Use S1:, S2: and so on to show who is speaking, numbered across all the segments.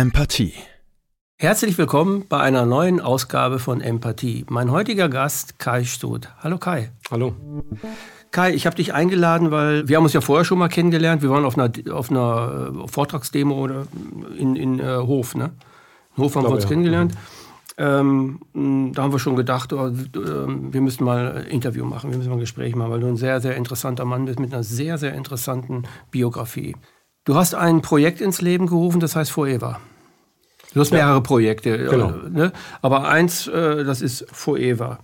S1: Empathie.
S2: Herzlich willkommen bei einer neuen Ausgabe von Empathie. Mein heutiger Gast Kai Stut. Hallo Kai.
S3: Hallo.
S2: Kai, ich habe dich eingeladen, weil wir haben uns ja vorher schon mal kennengelernt. Wir waren auf einer, auf einer äh, Vortragsdemo oder in, in äh, Hof, ne? In Hof haben wir uns ja. kennengelernt. Ähm, da haben wir schon gedacht, oh, wir müssen mal ein Interview machen, wir müssen mal ein Gespräch machen, weil du ein sehr, sehr interessanter Mann bist mit einer sehr, sehr interessanten Biografie. Du hast ein Projekt ins Leben gerufen, das heißt Forever. Du hast mehrere Projekte, äh, genau. ne? aber eins, äh, das ist Forever.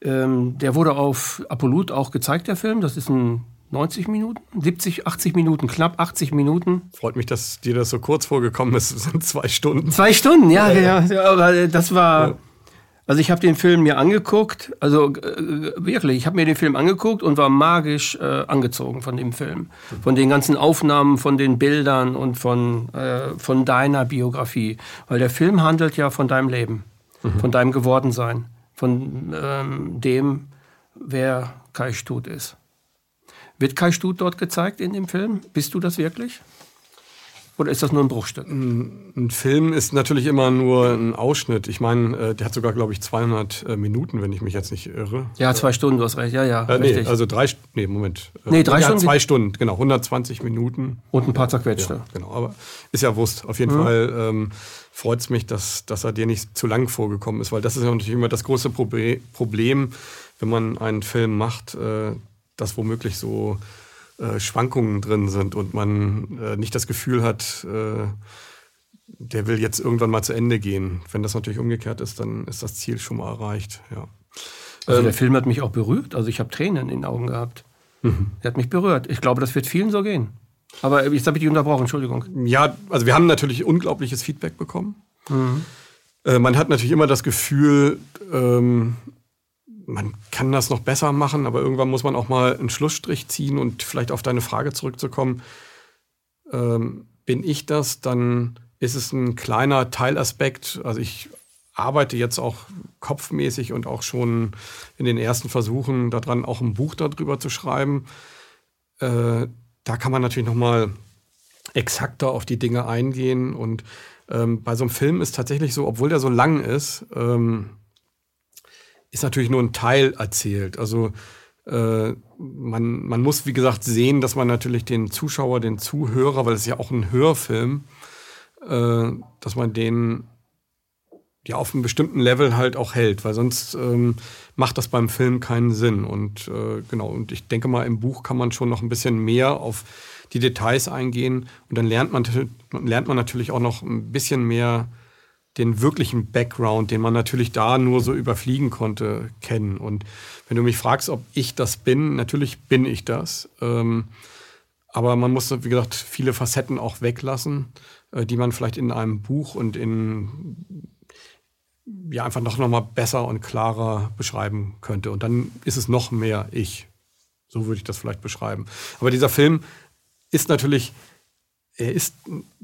S2: Ähm, der wurde auf Apollut auch gezeigt, der Film. Das ist ein 90 Minuten, 70, 80 Minuten, knapp 80 Minuten.
S3: Freut mich, dass dir das so kurz vorgekommen ist. Das sind zwei Stunden.
S2: Zwei Stunden, ja, ja. ja aber das war. Also ich habe den Film mir angeguckt, also äh, wirklich, ich habe mir den Film angeguckt und war magisch äh, angezogen von dem Film, von den ganzen Aufnahmen, von den Bildern und von, äh, von deiner Biografie, weil der Film handelt ja von deinem Leben, mhm. von deinem Gewordensein, von ähm, dem, wer Kai Stut ist. Wird Kai Stut dort gezeigt in dem Film? Bist du das wirklich? Oder ist das nur ein Bruchstück?
S3: Ein Film ist natürlich immer nur ein Ausschnitt. Ich meine, äh, der hat sogar, glaube ich, 200 äh, Minuten, wenn ich mich jetzt nicht irre.
S2: Ja, zwei Stunden, du hast recht. Ja, ja.
S3: Äh, nee, also drei, nee, Moment.
S2: Nee, drei
S3: ja,
S2: Stunden.
S3: zwei Stunden, genau, 120 Minuten.
S2: Und ein paar zerquetschte.
S3: Ja, genau, aber ist ja Wurst. Auf jeden mhm. Fall ähm, freut es mich, dass, dass er dir nicht zu lang vorgekommen ist, weil das ist ja natürlich immer das große Problem, wenn man einen Film macht, äh, dass womöglich so äh, Schwankungen drin sind und man äh, nicht das Gefühl hat, äh, der will jetzt irgendwann mal zu Ende gehen. Wenn das natürlich umgekehrt ist, dann ist das Ziel schon mal erreicht. Ja.
S2: Also ähm, der Film hat mich auch berührt. Also ich habe Tränen in den Augen gehabt. Mhm. Er hat mich berührt. Ich glaube, das wird vielen so gehen. Aber jetzt habe ich dich unterbrochen, Entschuldigung.
S3: Ja, also wir haben natürlich unglaubliches Feedback bekommen. Mhm. Äh, man hat natürlich immer das Gefühl, ähm, man kann das noch besser machen, aber irgendwann muss man auch mal einen Schlussstrich ziehen und vielleicht auf deine Frage zurückzukommen. Ähm, bin ich das, dann ist es ein kleiner Teilaspekt. Also ich arbeite jetzt auch kopfmäßig und auch schon in den ersten Versuchen daran, auch ein Buch darüber zu schreiben. Äh, da kann man natürlich noch mal exakter auf die Dinge eingehen. Und ähm, bei so einem Film ist tatsächlich so, obwohl der so lang ist, ähm, ist natürlich nur ein Teil erzählt. Also äh, man, man muss, wie gesagt, sehen, dass man natürlich den Zuschauer, den Zuhörer, weil es ja auch ein Hörfilm, äh, dass man den ja auf einem bestimmten Level halt auch hält, weil sonst ähm, macht das beim Film keinen Sinn. Und äh, genau, und ich denke mal, im Buch kann man schon noch ein bisschen mehr auf die Details eingehen und dann lernt man, lernt man natürlich auch noch ein bisschen mehr den wirklichen Background, den man natürlich da nur so überfliegen konnte, kennen. Und wenn du mich fragst, ob ich das bin, natürlich bin ich das. Ähm, aber man muss, wie gesagt, viele Facetten auch weglassen, äh, die man vielleicht in einem Buch und in ja einfach noch, noch mal besser und klarer beschreiben könnte. Und dann ist es noch mehr ich. So würde ich das vielleicht beschreiben. Aber dieser Film ist natürlich, er ist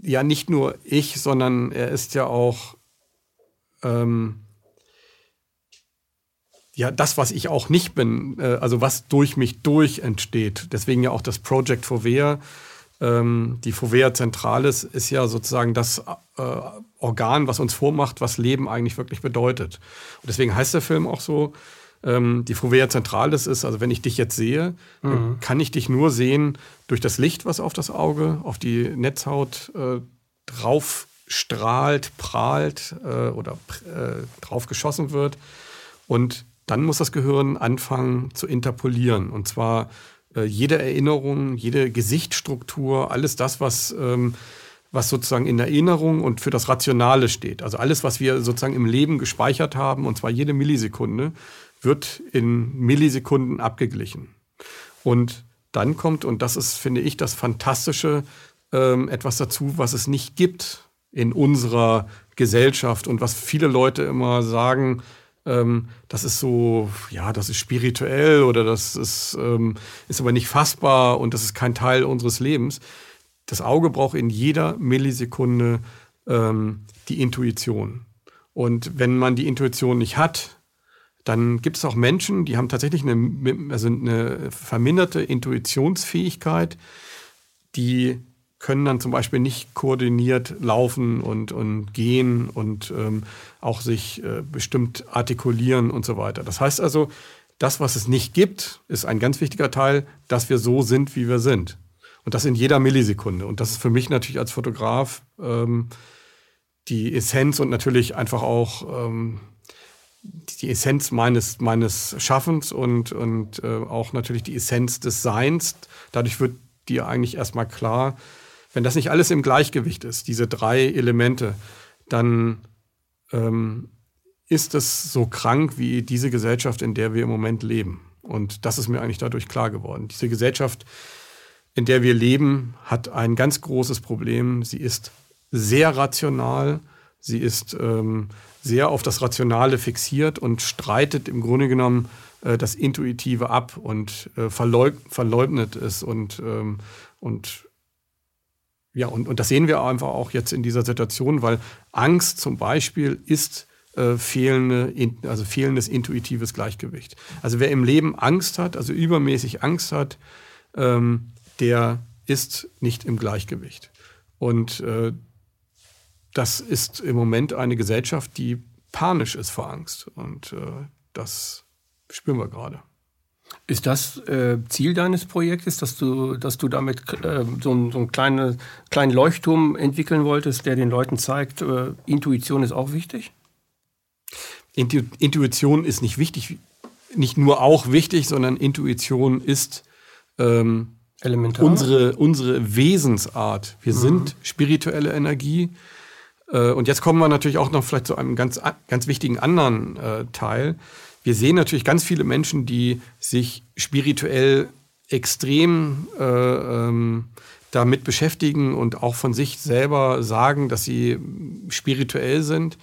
S3: ja nicht nur ich, sondern er ist ja auch ähm, ja, das, was ich auch nicht bin, äh, also was durch mich durch entsteht. Deswegen ja auch das Project Fovea. Ähm, die Fovea Zentralis ist ja sozusagen das äh, Organ, was uns vormacht, was Leben eigentlich wirklich bedeutet. Und deswegen heißt der Film auch so, ähm, die Fovea Zentralis ist, also wenn ich dich jetzt sehe, mhm. kann ich dich nur sehen durch das Licht, was auf das Auge, auf die Netzhaut äh, drauf strahlt, prahlt äh, oder äh, drauf geschossen wird. Und dann muss das Gehirn anfangen zu interpolieren. Und zwar äh, jede Erinnerung, jede Gesichtsstruktur, alles das, was, ähm, was sozusagen in Erinnerung und für das Rationale steht. Also alles, was wir sozusagen im Leben gespeichert haben, und zwar jede Millisekunde, wird in Millisekunden abgeglichen. Und dann kommt, und das ist, finde ich, das Fantastische, ähm, etwas dazu, was es nicht gibt in unserer Gesellschaft und was viele Leute immer sagen, ähm, das ist so, ja, das ist spirituell oder das ist, ähm, ist aber nicht fassbar und das ist kein Teil unseres Lebens. Das Auge braucht in jeder Millisekunde ähm, die Intuition. Und wenn man die Intuition nicht hat, dann gibt es auch Menschen, die haben tatsächlich eine, also eine verminderte Intuitionsfähigkeit, die können dann zum Beispiel nicht koordiniert laufen und, und gehen und ähm, auch sich äh, bestimmt artikulieren und so weiter. Das heißt also, das, was es nicht gibt, ist ein ganz wichtiger Teil, dass wir so sind, wie wir sind. Und das in jeder Millisekunde. Und das ist für mich natürlich als Fotograf ähm, die Essenz und natürlich einfach auch ähm, die Essenz meines, meines Schaffens und, und äh, auch natürlich die Essenz des Seins. Dadurch wird dir eigentlich erstmal klar, wenn das nicht alles im Gleichgewicht ist, diese drei Elemente, dann ähm, ist es so krank wie diese Gesellschaft, in der wir im Moment leben. Und das ist mir eigentlich dadurch klar geworden. Diese Gesellschaft, in der wir leben, hat ein ganz großes Problem. Sie ist sehr rational, sie ist ähm, sehr auf das Rationale fixiert und streitet im Grunde genommen äh, das Intuitive ab und äh, verleug verleugnet es und, ähm, und ja, und, und das sehen wir einfach auch jetzt in dieser Situation, weil Angst zum Beispiel ist äh, fehlende, also fehlendes intuitives Gleichgewicht. Also wer im Leben Angst hat, also übermäßig Angst hat, ähm, der ist nicht im Gleichgewicht. Und äh, das ist im Moment eine Gesellschaft, die panisch ist vor Angst. Und äh, das spüren wir gerade.
S2: Ist das äh, Ziel deines Projektes, dass du, dass du damit äh, so, so einen kleine, kleinen Leuchtturm entwickeln wolltest, der den Leuten zeigt, äh, Intuition ist auch wichtig?
S3: Intu Intuition ist nicht wichtig, nicht nur auch wichtig, sondern Intuition ist ähm, Elementar. Unsere, unsere Wesensart. Wir mhm. sind spirituelle Energie. Äh, und jetzt kommen wir natürlich auch noch vielleicht zu einem ganz, ganz wichtigen anderen äh, Teil. Wir sehen natürlich ganz viele Menschen, die sich spirituell extrem äh, ähm, damit beschäftigen und auch von sich selber sagen, dass sie spirituell sind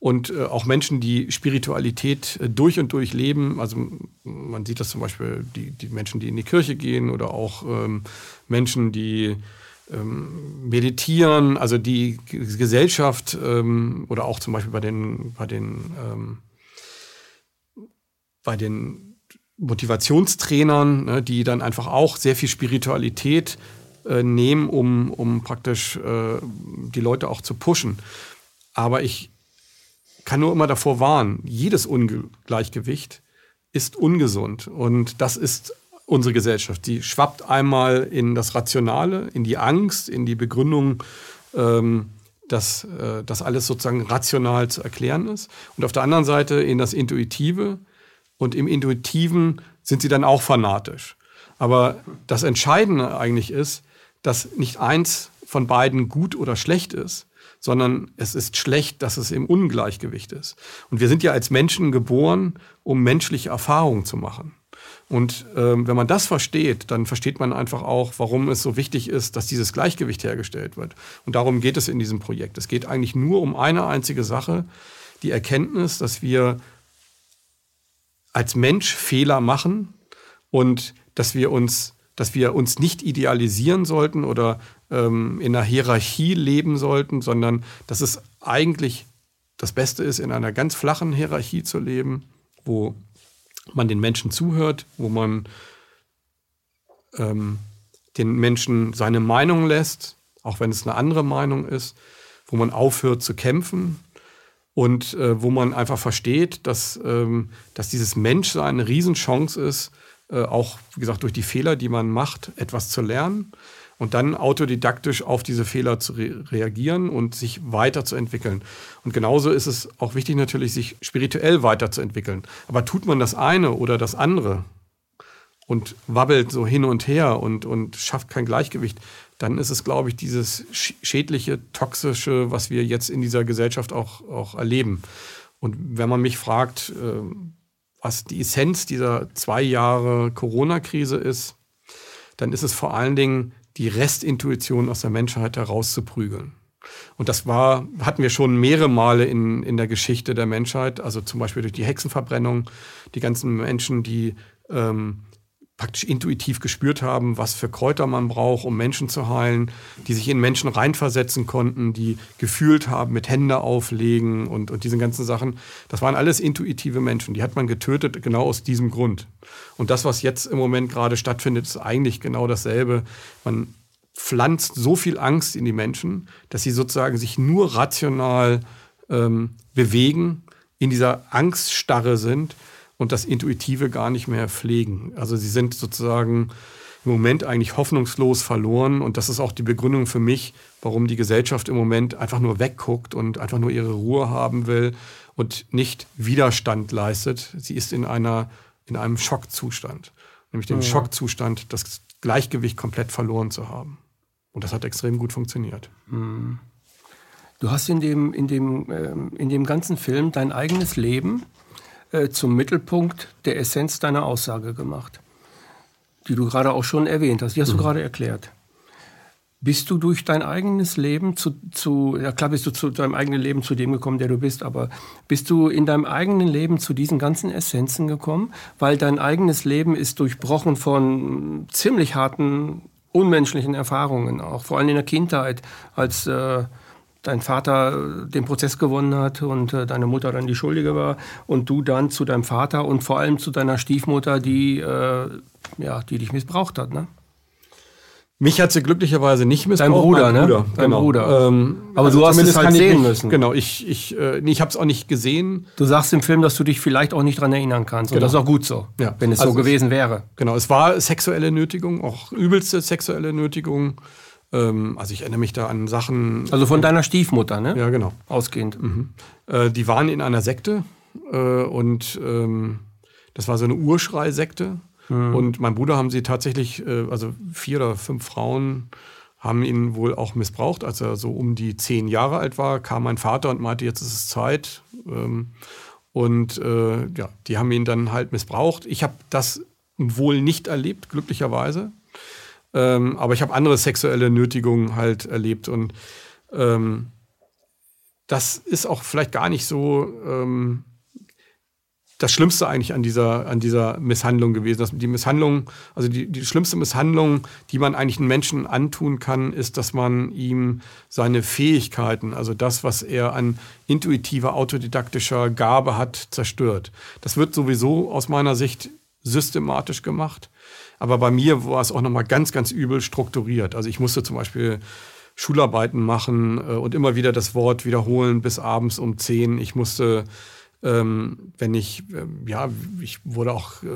S3: und äh, auch Menschen, die Spiritualität äh, durch und durch leben. Also man sieht das zum Beispiel, die, die Menschen, die in die Kirche gehen oder auch ähm, Menschen, die ähm, meditieren, also die Gesellschaft ähm, oder auch zum Beispiel bei den, bei den, ähm, bei den Motivationstrainern, ne, die dann einfach auch sehr viel Spiritualität äh, nehmen, um, um praktisch äh, die Leute auch zu pushen. Aber ich kann nur immer davor warnen, jedes Ungleichgewicht ist ungesund. Und das ist unsere Gesellschaft. Die schwappt einmal in das Rationale, in die Angst, in die Begründung, ähm, dass äh, das alles sozusagen rational zu erklären ist. Und auf der anderen Seite in das Intuitive. Und im Intuitiven sind sie dann auch fanatisch. Aber das Entscheidende eigentlich ist, dass nicht eins von beiden gut oder schlecht ist, sondern es ist schlecht, dass es im Ungleichgewicht ist. Und wir sind ja als Menschen geboren, um menschliche Erfahrungen zu machen. Und ähm, wenn man das versteht, dann versteht man einfach auch, warum es so wichtig ist, dass dieses Gleichgewicht hergestellt wird. Und darum geht es in diesem Projekt. Es geht eigentlich nur um eine einzige Sache, die Erkenntnis, dass wir als Mensch Fehler machen und dass wir uns, dass wir uns nicht idealisieren sollten oder ähm, in einer Hierarchie leben sollten, sondern dass es eigentlich das Beste ist, in einer ganz flachen Hierarchie zu leben, wo man den Menschen zuhört, wo man ähm, den Menschen seine Meinung lässt, auch wenn es eine andere Meinung ist, wo man aufhört zu kämpfen und äh, wo man einfach versteht, dass, ähm, dass dieses Menschsein eine Riesenchance ist, äh, auch wie gesagt durch die Fehler, die man macht, etwas zu lernen und dann autodidaktisch auf diese Fehler zu re reagieren und sich weiterzuentwickeln. Und genauso ist es auch wichtig natürlich, sich spirituell weiterzuentwickeln. Aber tut man das eine oder das andere und wabbelt so hin und her und, und schafft kein Gleichgewicht, dann ist es, glaube ich, dieses schädliche, toxische, was wir jetzt in dieser Gesellschaft auch, auch erleben. Und wenn man mich fragt, äh, was die Essenz dieser zwei Jahre Corona-Krise ist, dann ist es vor allen Dingen die Restintuition aus der Menschheit herauszuprügeln. Und das war, hatten wir schon mehrere Male in, in der Geschichte der Menschheit, also zum Beispiel durch die Hexenverbrennung, die ganzen Menschen, die ähm, praktisch intuitiv gespürt haben, was für Kräuter man braucht, um Menschen zu heilen, die sich in Menschen reinversetzen konnten, die gefühlt haben mit Hände auflegen und, und diesen ganzen Sachen. Das waren alles intuitive Menschen. Die hat man getötet genau aus diesem Grund. Und das, was jetzt im Moment gerade stattfindet, ist eigentlich genau dasselbe. Man pflanzt so viel Angst in die Menschen, dass sie sozusagen sich nur rational ähm, bewegen, in dieser Angststarre sind und das Intuitive gar nicht mehr pflegen. Also sie sind sozusagen im Moment eigentlich hoffnungslos verloren und das ist auch die Begründung für mich, warum die Gesellschaft im Moment einfach nur wegguckt und einfach nur ihre Ruhe haben will und nicht Widerstand leistet. Sie ist in einer in einem Schockzustand, nämlich dem ja. Schockzustand, das Gleichgewicht komplett verloren zu haben. Und das hat extrem gut funktioniert.
S2: Mhm. Du hast in dem, in dem, ähm, in dem ganzen Film dein eigenes Leben äh, zum Mittelpunkt der Essenz deiner Aussage gemacht, die du gerade auch schon erwähnt hast. Die hast mhm. du gerade erklärt. Bist du durch dein eigenes Leben zu, zu, ja klar bist du zu deinem eigenen Leben zu dem gekommen, der du bist, aber bist du in deinem eigenen Leben zu diesen ganzen Essenzen gekommen? Weil dein eigenes Leben ist durchbrochen von ziemlich harten, unmenschlichen Erfahrungen, auch vor allem in der Kindheit, als äh, dein Vater den Prozess gewonnen hat und äh, deine Mutter dann die Schuldige war und du dann zu deinem Vater und vor allem zu deiner Stiefmutter, die, äh, ja, die dich missbraucht hat, ne?
S3: Mich hat sie glücklicherweise nicht missbraucht.
S2: Dein Bruder, ne?
S3: Bruder,
S2: Dein
S3: genau.
S2: Bruder.
S3: Ähm,
S2: Aber also du hast es halt sehen
S3: mich,
S2: müssen.
S3: Genau, ich, ich, äh, nee, ich habe es auch nicht gesehen.
S2: Du sagst im Film, dass du dich vielleicht auch nicht daran erinnern kannst. Und
S3: Genau.
S2: das ist auch gut so,
S3: Ja.
S2: wenn es
S3: Also
S2: so gewesen wäre.
S3: Genau, es war sexuelle Nötigung, auch übelste sexuelle Nötigung. Ähm, also ich erinnere mich da an Sachen.
S2: Also von deiner Stiefmutter, ne?
S3: ja, genau.
S2: Ausgehend.
S3: Äh, die waren in einer Sekte äh, und ähm, das war so eine Urschrei-Sekte. Und mein Bruder haben sie tatsächlich, äh, also vier oder fünf Frauen haben ihn wohl auch missbraucht. Als er so um die zehn Jahre alt war, kam mein Vater und meinte, jetzt ist es Zeit. Ähm, und äh, ja, die haben ihn dann halt missbraucht. Ich habe das wohl nicht erlebt, glücklicherweise. Ähm, aber ich habe andere sexuelle Nötigungen halt erlebt. Und ähm, das ist auch vielleicht gar nicht so ähm, das Schlimmste eigentlich an dieser, an dieser Misshandlung gewesen. Das, die Misshandlung, also die, die schlimmste Misshandlung, die man eigentlich einem Menschen antun kann, ist, dass man ihm seine Fähigkeiten, also das, was er an intuitiver, autodidaktischer Gabe hat, zerstört. Das wird sowieso aus meiner Sicht systematisch gemacht. Aber bei mir war es auch nochmal ganz, ganz übel strukturiert. Also ich musste zum Beispiel Schularbeiten machen äh, und immer wieder das Wort wiederholen bis abends um 10. Ich musste, ähm, wenn ich, ähm, ja, ich wurde auch äh,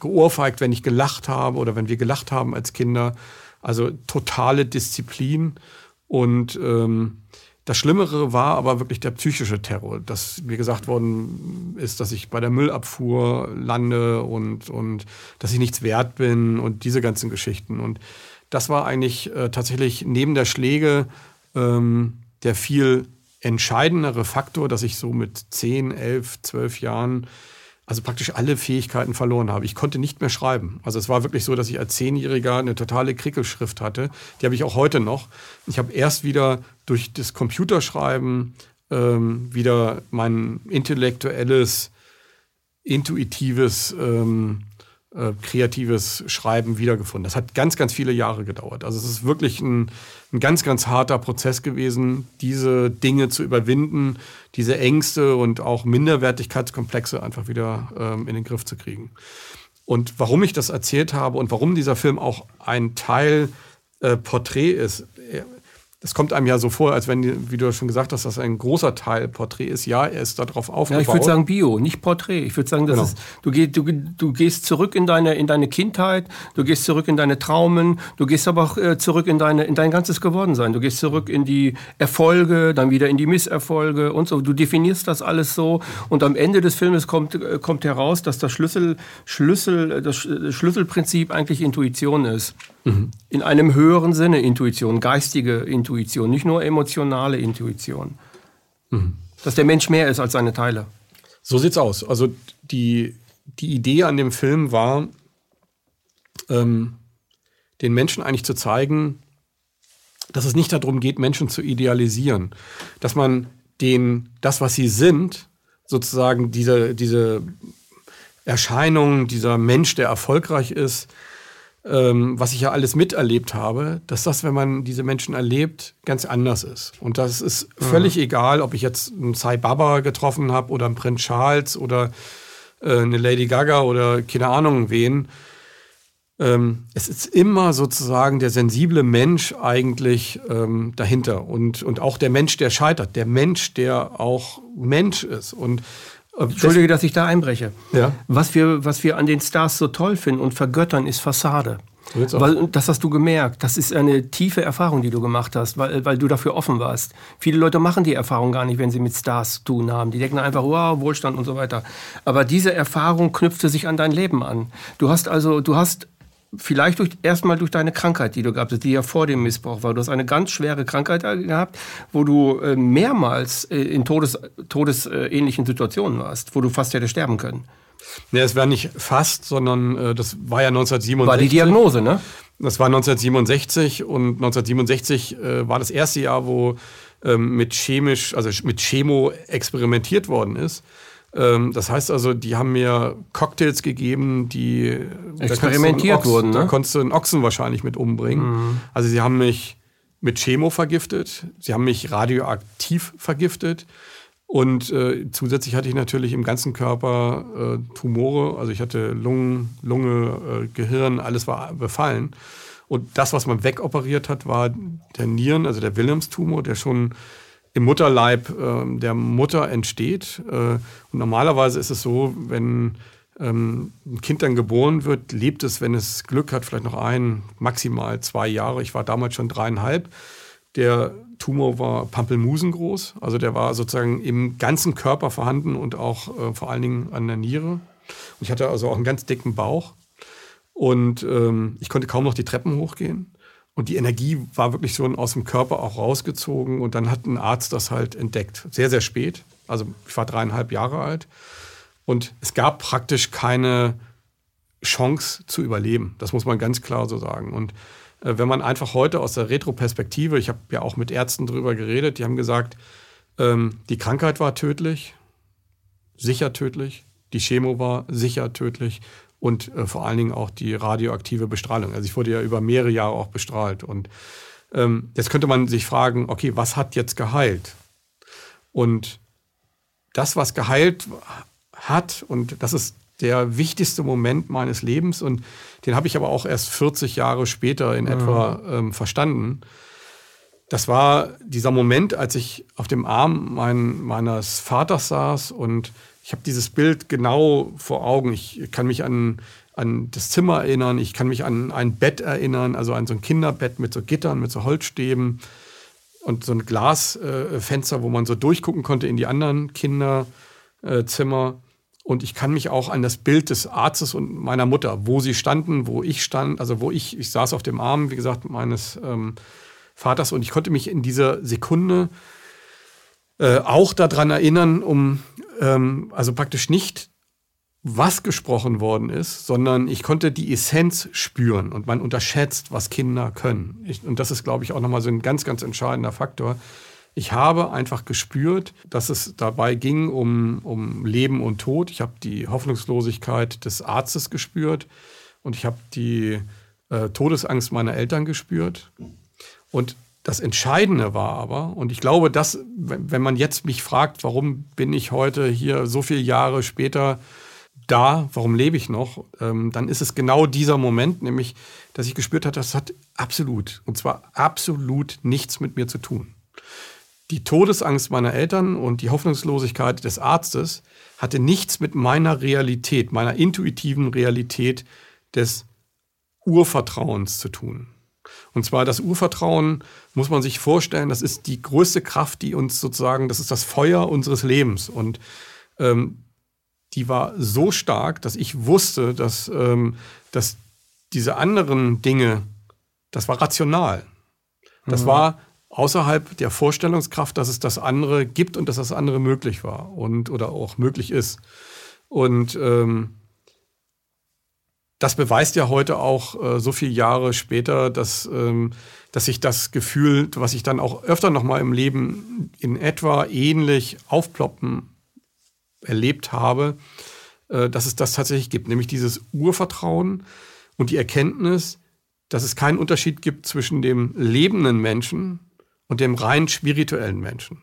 S3: geohrfeigt, wenn ich gelacht habe oder wenn wir gelacht haben als Kinder. Also totale Disziplin. Und ähm, das Schlimmere war aber wirklich der psychische Terror, dass mir gesagt worden ist, dass ich bei der Müllabfuhr lande und, und dass ich nichts wert bin und diese ganzen Geschichten. Und das war eigentlich äh, tatsächlich neben der Schläge ähm, der viel entscheidendere Faktor, dass ich so mit 10, 11, 12 Jahren also praktisch alle Fähigkeiten verloren habe. Ich konnte nicht mehr schreiben. Also es war wirklich so, dass ich als Zehnjähriger eine totale Krickelschrift hatte. Die habe ich auch heute noch. Ich habe erst wieder durch das Computerschreiben ähm, wieder mein intellektuelles, intuitives, ähm, äh, kreatives Schreiben wiedergefunden. Das hat ganz, ganz viele Jahre gedauert. Also es ist wirklich ein, ein ganz, ganz harter Prozess gewesen, diese Dinge zu überwinden, diese Ängste und auch Minderwertigkeitskomplexe einfach wieder ähm, in den Griff zu kriegen. Und warum ich das erzählt habe und warum dieser Film auch ein Teil äh, Porträt ist, es kommt einem ja so vor, als wenn, wie du schon gesagt hast, dass ein großer Teil Porträt ist. Ja, er ist darauf aufgebaut.
S2: Ja, ich würde sagen Bio, nicht Porträt. Ich würde sagen, das
S3: Genau.
S2: ist, du, geh, du, du gehst zurück in deine, in deine Kindheit, du gehst zurück in deine Traumen, du gehst aber auch äh, zurück in, deine, in dein ganzes Gewordensein. Du gehst zurück in die Erfolge, dann wieder in die Misserfolge und so. Du definierst das alles so und am Ende des Filmes kommt, äh, kommt heraus, dass das Schlüssel, Schlüssel, das Sch- Schlüsselprinzip eigentlich Intuition ist. In einem höheren Sinne Intuition, geistige Intuition, nicht nur emotionale Intuition. Dass der Mensch mehr ist als seine Teile.
S3: So sieht's aus. Also die, die Idee an dem Film war, ähm, den Menschen eigentlich zu zeigen, dass es nicht darum geht, Menschen zu idealisieren. Dass man den, das, was sie sind, sozusagen diese, diese Erscheinung, dieser Mensch, der erfolgreich ist, ähm, was ich ja alles miterlebt habe, dass das, wenn man diese Menschen erlebt, ganz anders ist. Und das ist völlig egal, ob ich jetzt einen Sai Baba getroffen habe oder einen Prinz Charles oder äh, eine Lady Gaga oder keine Ahnung wen. ähm, es ist immer sozusagen der sensible Mensch eigentlich ähm, dahinter und, und auch der Mensch, der scheitert, der Mensch, der auch Mensch ist. Und
S2: Entschuldige, dass ich da einbreche. Ja. Was, wir, was wir an den Stars so toll finden und vergöttern, ist Fassade. Weil, das hast du gemerkt. Das ist eine tiefe Erfahrung, die du gemacht hast, weil, weil du dafür offen warst. Viele Leute machen die Erfahrung gar nicht, wenn sie mit Stars zu tun haben. Die denken einfach, wow, Wohlstand und so weiter. Aber diese Erfahrung knüpfte sich an dein Leben an. Du hast also, du hast vielleicht durch, erstmal durch deine Krankheit, die du gehabt hast, die ja vor dem Missbrauch war. Du hast eine ganz schwere Krankheit gehabt, wo du äh, mehrmals äh, in Todes, todesähnlichen Situationen warst, wo du fast hätte sterben können.
S3: Nee, es war nicht fast, sondern äh, das war ja 1967.
S2: War die Diagnose, ne?
S3: Das war 1967 und 1967 äh, war das erste Jahr, wo ähm, mit chemisch, also mit Chemo experimentiert worden ist. Ähm, das heißt also, die haben mir Cocktails gegeben, die
S2: experimentiert wurden.
S3: Ne? Da konntest du einen Ochsen wahrscheinlich mit umbringen. Mhm. Also sie haben mich mit Chemo vergiftet, sie haben mich radioaktiv vergiftet und äh, zusätzlich hatte ich natürlich im ganzen Körper äh, Tumore. Also ich hatte Lungen, Lunge, äh, Gehirn, alles war befallen. Und das, was man wegoperiert hat, war der Nieren, also der Wilhelmstumor, der schon im Mutterleib äh, der Mutter entsteht. Äh, und normalerweise ist es so, wenn ähm, ein Kind dann geboren wird, lebt es, wenn es Glück hat, vielleicht noch ein, maximal zwei Jahre. Ich war damals schon dreieinhalb. Der Tumor war pampelmusengroß, also der war sozusagen im ganzen Körper vorhanden und auch äh, vor allen Dingen an der Niere. Und ich hatte also auch einen ganz dicken Bauch und ähm, ich konnte kaum noch die Treppen hochgehen. Und die Energie war wirklich so aus dem Körper auch rausgezogen. Und dann hat ein Arzt das halt entdeckt. Sehr, sehr spät. Also ich war dreieinhalb Jahre alt. Und es gab praktisch keine Chance zu überleben. Das muss man ganz klar so sagen. Und äh, wenn man einfach heute aus der Retroperspektive, ich habe ja auch mit Ärzten drüber geredet, die haben gesagt, ähm, die Krankheit war tödlich, sicher tödlich, die Chemo war sicher tödlich und äh, vor allen Dingen auch die radioaktive Bestrahlung. Also ich wurde ja über mehrere Jahre auch bestrahlt. Und ähm, jetzt könnte man sich fragen, okay, was hat jetzt geheilt? Und das, was geheilt hat, und das ist der wichtigste Moment meines Lebens und den habe ich aber auch erst 40 Jahre später in mhm. etwa ähm, verstanden. Das war dieser Moment, als ich auf dem Arm mein, meines Vaters saß und ich habe dieses Bild genau vor Augen. Ich kann mich an, an das Zimmer erinnern, ich kann mich an ein Bett erinnern, also an so ein Kinderbett mit so Gittern, mit so Holzstäben und so ein Glasfenster, äh, wo man so durchgucken konnte in die anderen Kinderzimmer. Und ich kann mich auch an das Bild des Arztes und meiner Mutter, wo sie standen, wo ich stand, also wo ich, ich saß auf dem Arm, wie gesagt, meines ähm, Vaters und ich konnte mich in dieser Sekunde äh, auch daran erinnern, um ähm, also praktisch nicht was gesprochen worden ist, sondern ich konnte die Essenz spüren und man unterschätzt, was Kinder können. Ich, und das ist, glaube ich, auch nochmal so ein ganz, ganz entscheidender Faktor. Ich habe einfach gespürt, dass es dabei ging um, um Leben und Tod. Ich habe die Hoffnungslosigkeit des Arztes gespürt und ich habe die äh, Todesangst meiner Eltern gespürt. Und das Entscheidende war aber, und ich glaube, dass, wenn man jetzt mich fragt, warum bin ich heute hier so viele Jahre später da, warum lebe ich noch, ähm, dann ist es genau dieser Moment, nämlich, dass ich gespürt habe, das hat absolut, und zwar absolut nichts mit mir zu tun. Die Todesangst meiner Eltern und die Hoffnungslosigkeit des Arztes hatte nichts mit meiner Realität, meiner intuitiven Realität des Urvertrauens zu tun. Und zwar das Urvertrauen muss man sich vorstellen, das ist die größte Kraft, die uns sozusagen, das ist das Feuer unseres Lebens. Und ähm, die war so stark, dass ich wusste, dass, ähm, dass diese anderen Dinge, das war rational. Das mhm. war außerhalb der Vorstellungskraft, dass es das andere gibt und dass das andere möglich war und oder auch möglich ist. Und ähm, das beweist ja heute auch äh, so viele Jahre später, dass, ähm, dass sich das Gefühl, was ich dann auch öfter noch mal im Leben in etwa ähnlich aufploppen erlebt habe, äh, dass es das tatsächlich gibt, nämlich dieses Urvertrauen und die Erkenntnis, dass es keinen Unterschied gibt zwischen dem lebenden Menschen und dem rein spirituellen Menschen.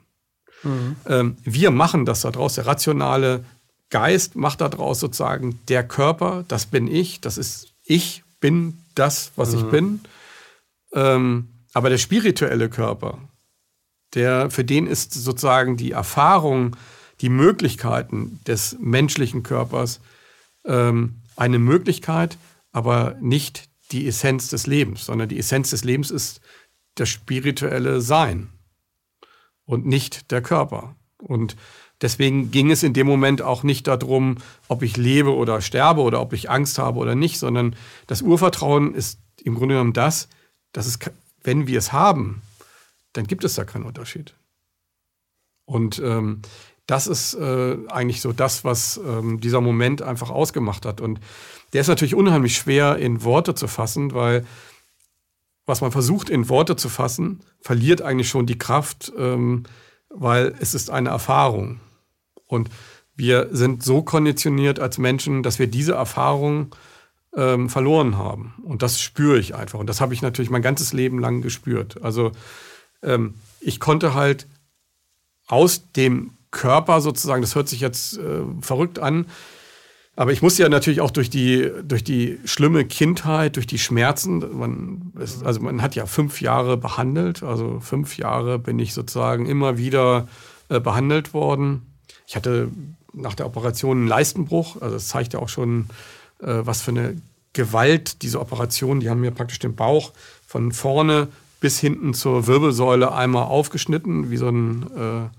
S3: Mhm. Ähm, wir machen das daraus. Der rationale Geist macht daraus sozusagen der Körper, das bin ich, das ist ich, bin das, was mhm. ich bin. Ähm, aber der spirituelle Körper, der, für den ist sozusagen die Erfahrung, die Möglichkeiten des menschlichen Körpers ähm, eine Möglichkeit, aber nicht die Essenz des Lebens, sondern die Essenz des Lebens ist das spirituelle Sein und nicht der Körper. Und deswegen ging es in dem Moment auch nicht darum, ob ich lebe oder sterbe oder ob ich Angst habe oder nicht, sondern das Urvertrauen ist im Grunde genommen das, dass es, wenn wir es haben, dann gibt es da keinen Unterschied. Und ähm, das ist äh, eigentlich so das, was ähm, dieser Moment einfach ausgemacht hat. Und der ist natürlich unheimlich schwer in Worte zu fassen, weil was man versucht in Worte zu fassen, verliert eigentlich schon die Kraft, ähm, weil es ist eine Erfahrung. Und wir sind so konditioniert als Menschen, dass wir diese Erfahrung ähm, verloren haben. Und das spüre ich einfach. Und das habe ich natürlich mein ganzes Leben lang gespürt. Also ähm, ich konnte halt aus dem Körper sozusagen, das hört sich jetzt äh, verrückt an, aber ich musste ja natürlich auch durch die, durch die schlimme Kindheit, durch die Schmerzen, man, also man hat ja fünf Jahre behandelt, also fünf Jahre bin ich sozusagen immer wieder äh, behandelt worden. Ich hatte nach der Operation einen Leistenbruch, also das zeigt ja auch schon, was für eine Gewalt diese Operation, die haben mir praktisch den Bauch von vorne bis hinten zur Wirbelsäule einmal aufgeschnitten, wie so ein äh,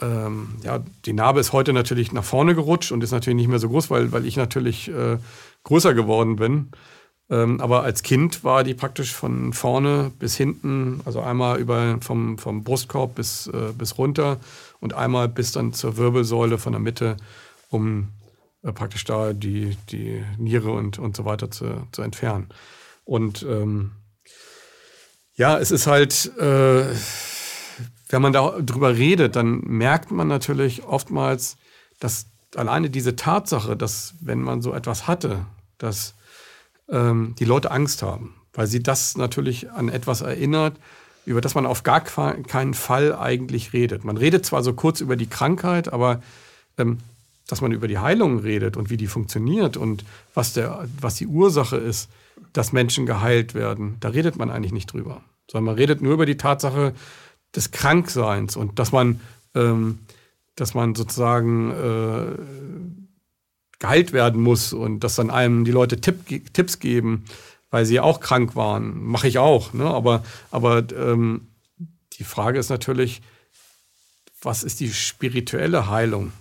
S3: ähm, ja, die Narbe ist heute natürlich nach vorne gerutscht und ist natürlich nicht mehr so groß, weil, weil ich natürlich äh, größer geworden bin. Ähm, aber als Kind war die praktisch von vorne bis hinten, also einmal über vom, vom Brustkorb bis, äh, bis runter und einmal bis dann zur Wirbelsäule von der Mitte, um äh, praktisch da die, die Niere und, und so weiter zu, zu entfernen. Und ähm, ja, es ist halt äh, wenn man darüber redet, dann merkt man natürlich oftmals, dass alleine diese Tatsache, dass wenn man so etwas hatte, dass ähm, die Leute Angst haben, weil sie das natürlich an etwas erinnert, über das man auf gar keinen Fall eigentlich redet. Man redet zwar so kurz über die Krankheit, aber ähm, dass man über die Heilung redet und wie die funktioniert und was, der, was die Ursache ist, dass Menschen geheilt werden, da redet man eigentlich nicht drüber. Sondern man redet nur über die Tatsache, des Krankseins und dass man, ähm, dass man sozusagen äh, geheilt werden muss und dass dann einem die Leute Tipp, Tipps geben, weil sie auch krank waren. Mache ich auch. Ne? Aber, aber ähm, die Frage ist natürlich, was ist die spirituelle Heilung?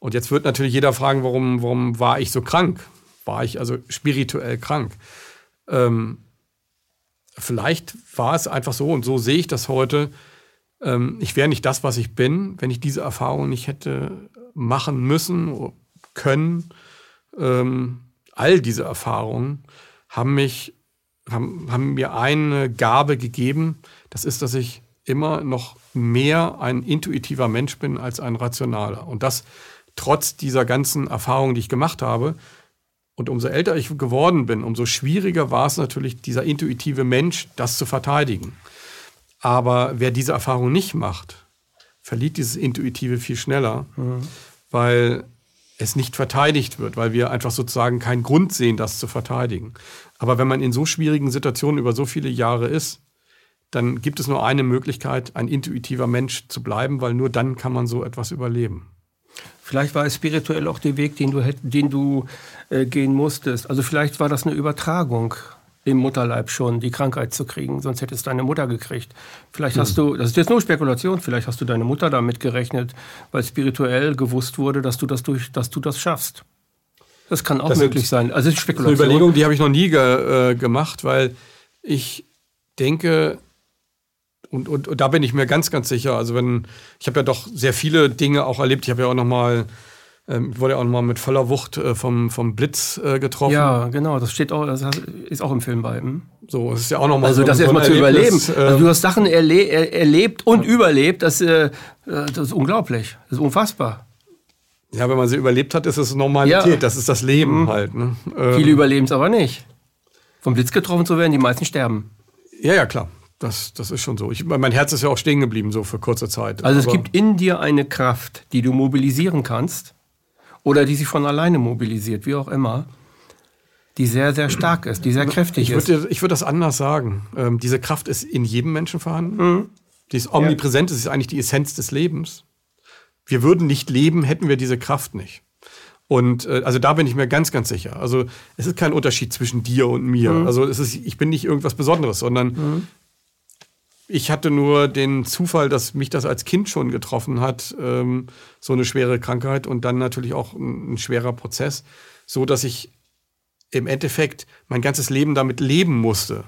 S3: Und jetzt wird natürlich jeder fragen, warum, warum war ich so krank? War ich also spirituell krank? Ähm, vielleicht war es einfach so, und so sehe ich das heute, ähm, ich wäre nicht das, was ich bin, wenn ich diese Erfahrung nicht hätte machen müssen, können. Ähm, all diese Erfahrungen haben mich, haben, haben mir eine Gabe gegeben. Das ist, dass ich immer noch mehr ein intuitiver Mensch bin als ein rationaler. Und das trotz dieser ganzen Erfahrungen, die ich gemacht habe. Und umso älter ich geworden bin, umso schwieriger war es natürlich, dieser intuitive Mensch, das zu verteidigen. Aber wer diese Erfahrung nicht macht, verliert dieses Intuitive viel schneller, mhm. weil es nicht verteidigt wird, weil wir einfach sozusagen keinen Grund sehen, das zu verteidigen. Aber wenn man in so schwierigen Situationen über so viele Jahre ist, dann gibt es nur eine Möglichkeit, ein intuitiver Mensch zu bleiben, weil nur dann kann man so etwas überleben.
S2: Vielleicht war es spirituell auch der Weg, den du, den du äh, gehen musstest. Also vielleicht war das eine Übertragung im Mutterleib schon die Krankheit zu kriegen, sonst hättest deine Mutter gekriegt. Vielleicht hast du, das ist jetzt nur Spekulation, vielleicht hast du deine Mutter damit gerechnet, weil spirituell gewusst wurde, dass du das durch, dass du das schaffst. Das kann auch das möglich sein.
S3: Also Spekulation. Eine Überlegung, die habe ich noch nie ge, äh, gemacht, weil ich denke, und, und, und, da bin ich mir ganz, ganz sicher. Also wenn, ich habe ja doch sehr viele Dinge auch erlebt. Ich habe ja auch noch mal, ähm, wurde ja auch noch mal mit voller Wucht äh, vom, vom Blitz äh, getroffen.
S2: Ja, genau. Das steht auch, das ist auch im Film bei. Hm?
S3: So, das ist ja auch noch mal
S2: Also so, das so erstmal zu überleben. Äh, also du hast Sachen erle erlebt und überlebt. Das, äh, das ist unglaublich. Das ist unfassbar.
S3: Ja, wenn man sie überlebt hat, ist es Normalität. Ja. Das ist das Leben mhm. halt. Ne?
S2: Ähm, Viele überleben es aber nicht. Vom Blitz getroffen zu werden, die meisten sterben.
S3: Ja, ja, klar. Das, das ist schon so. Ich, mein Herz ist ja auch stehen geblieben, so für kurze Zeit.
S2: Also es gibt in dir eine Kraft, die du mobilisieren kannst oder die sich von alleine mobilisiert, wie auch immer, die sehr, sehr stark ist, die sehr kräftig
S3: ich
S2: würde,
S3: ist. Ich würde das anders sagen. Ähm, diese Kraft ist in jedem Menschen vorhanden. Mhm. Die ist omnipräsent, ja. das ist eigentlich die Essenz des Lebens. Wir würden nicht leben, hätten wir diese Kraft nicht. Und äh, also da bin ich mir ganz, ganz sicher. Also es ist kein Unterschied zwischen dir und mir. Mhm. Also es ist, ich bin nicht irgendwas Besonderes, sondern mhm. Ich hatte nur den Zufall, dass mich das als Kind schon getroffen hat, ähm, so eine schwere Krankheit und dann natürlich auch ein, ein schwerer Prozess, so dass ich im Endeffekt mein ganzes Leben damit leben musste.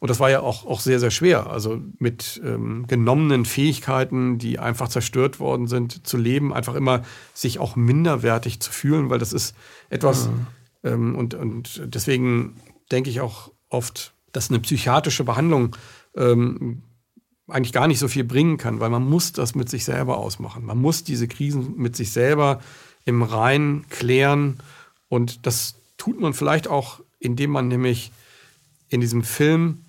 S3: Und das war ja auch, auch sehr, sehr schwer. Also mit ähm, genommenen Fähigkeiten, die einfach zerstört worden sind, zu leben, einfach immer sich auch minderwertig zu fühlen, weil das ist etwas, mhm. ähm, und, und deswegen denke ich auch oft, dass eine psychiatrische Behandlung ähm, eigentlich gar nicht so viel bringen kann, weil man muss das mit sich selber ausmachen. Man muss diese Krisen mit sich selber im Rein klären und das tut man vielleicht auch, indem man nämlich in diesem Film,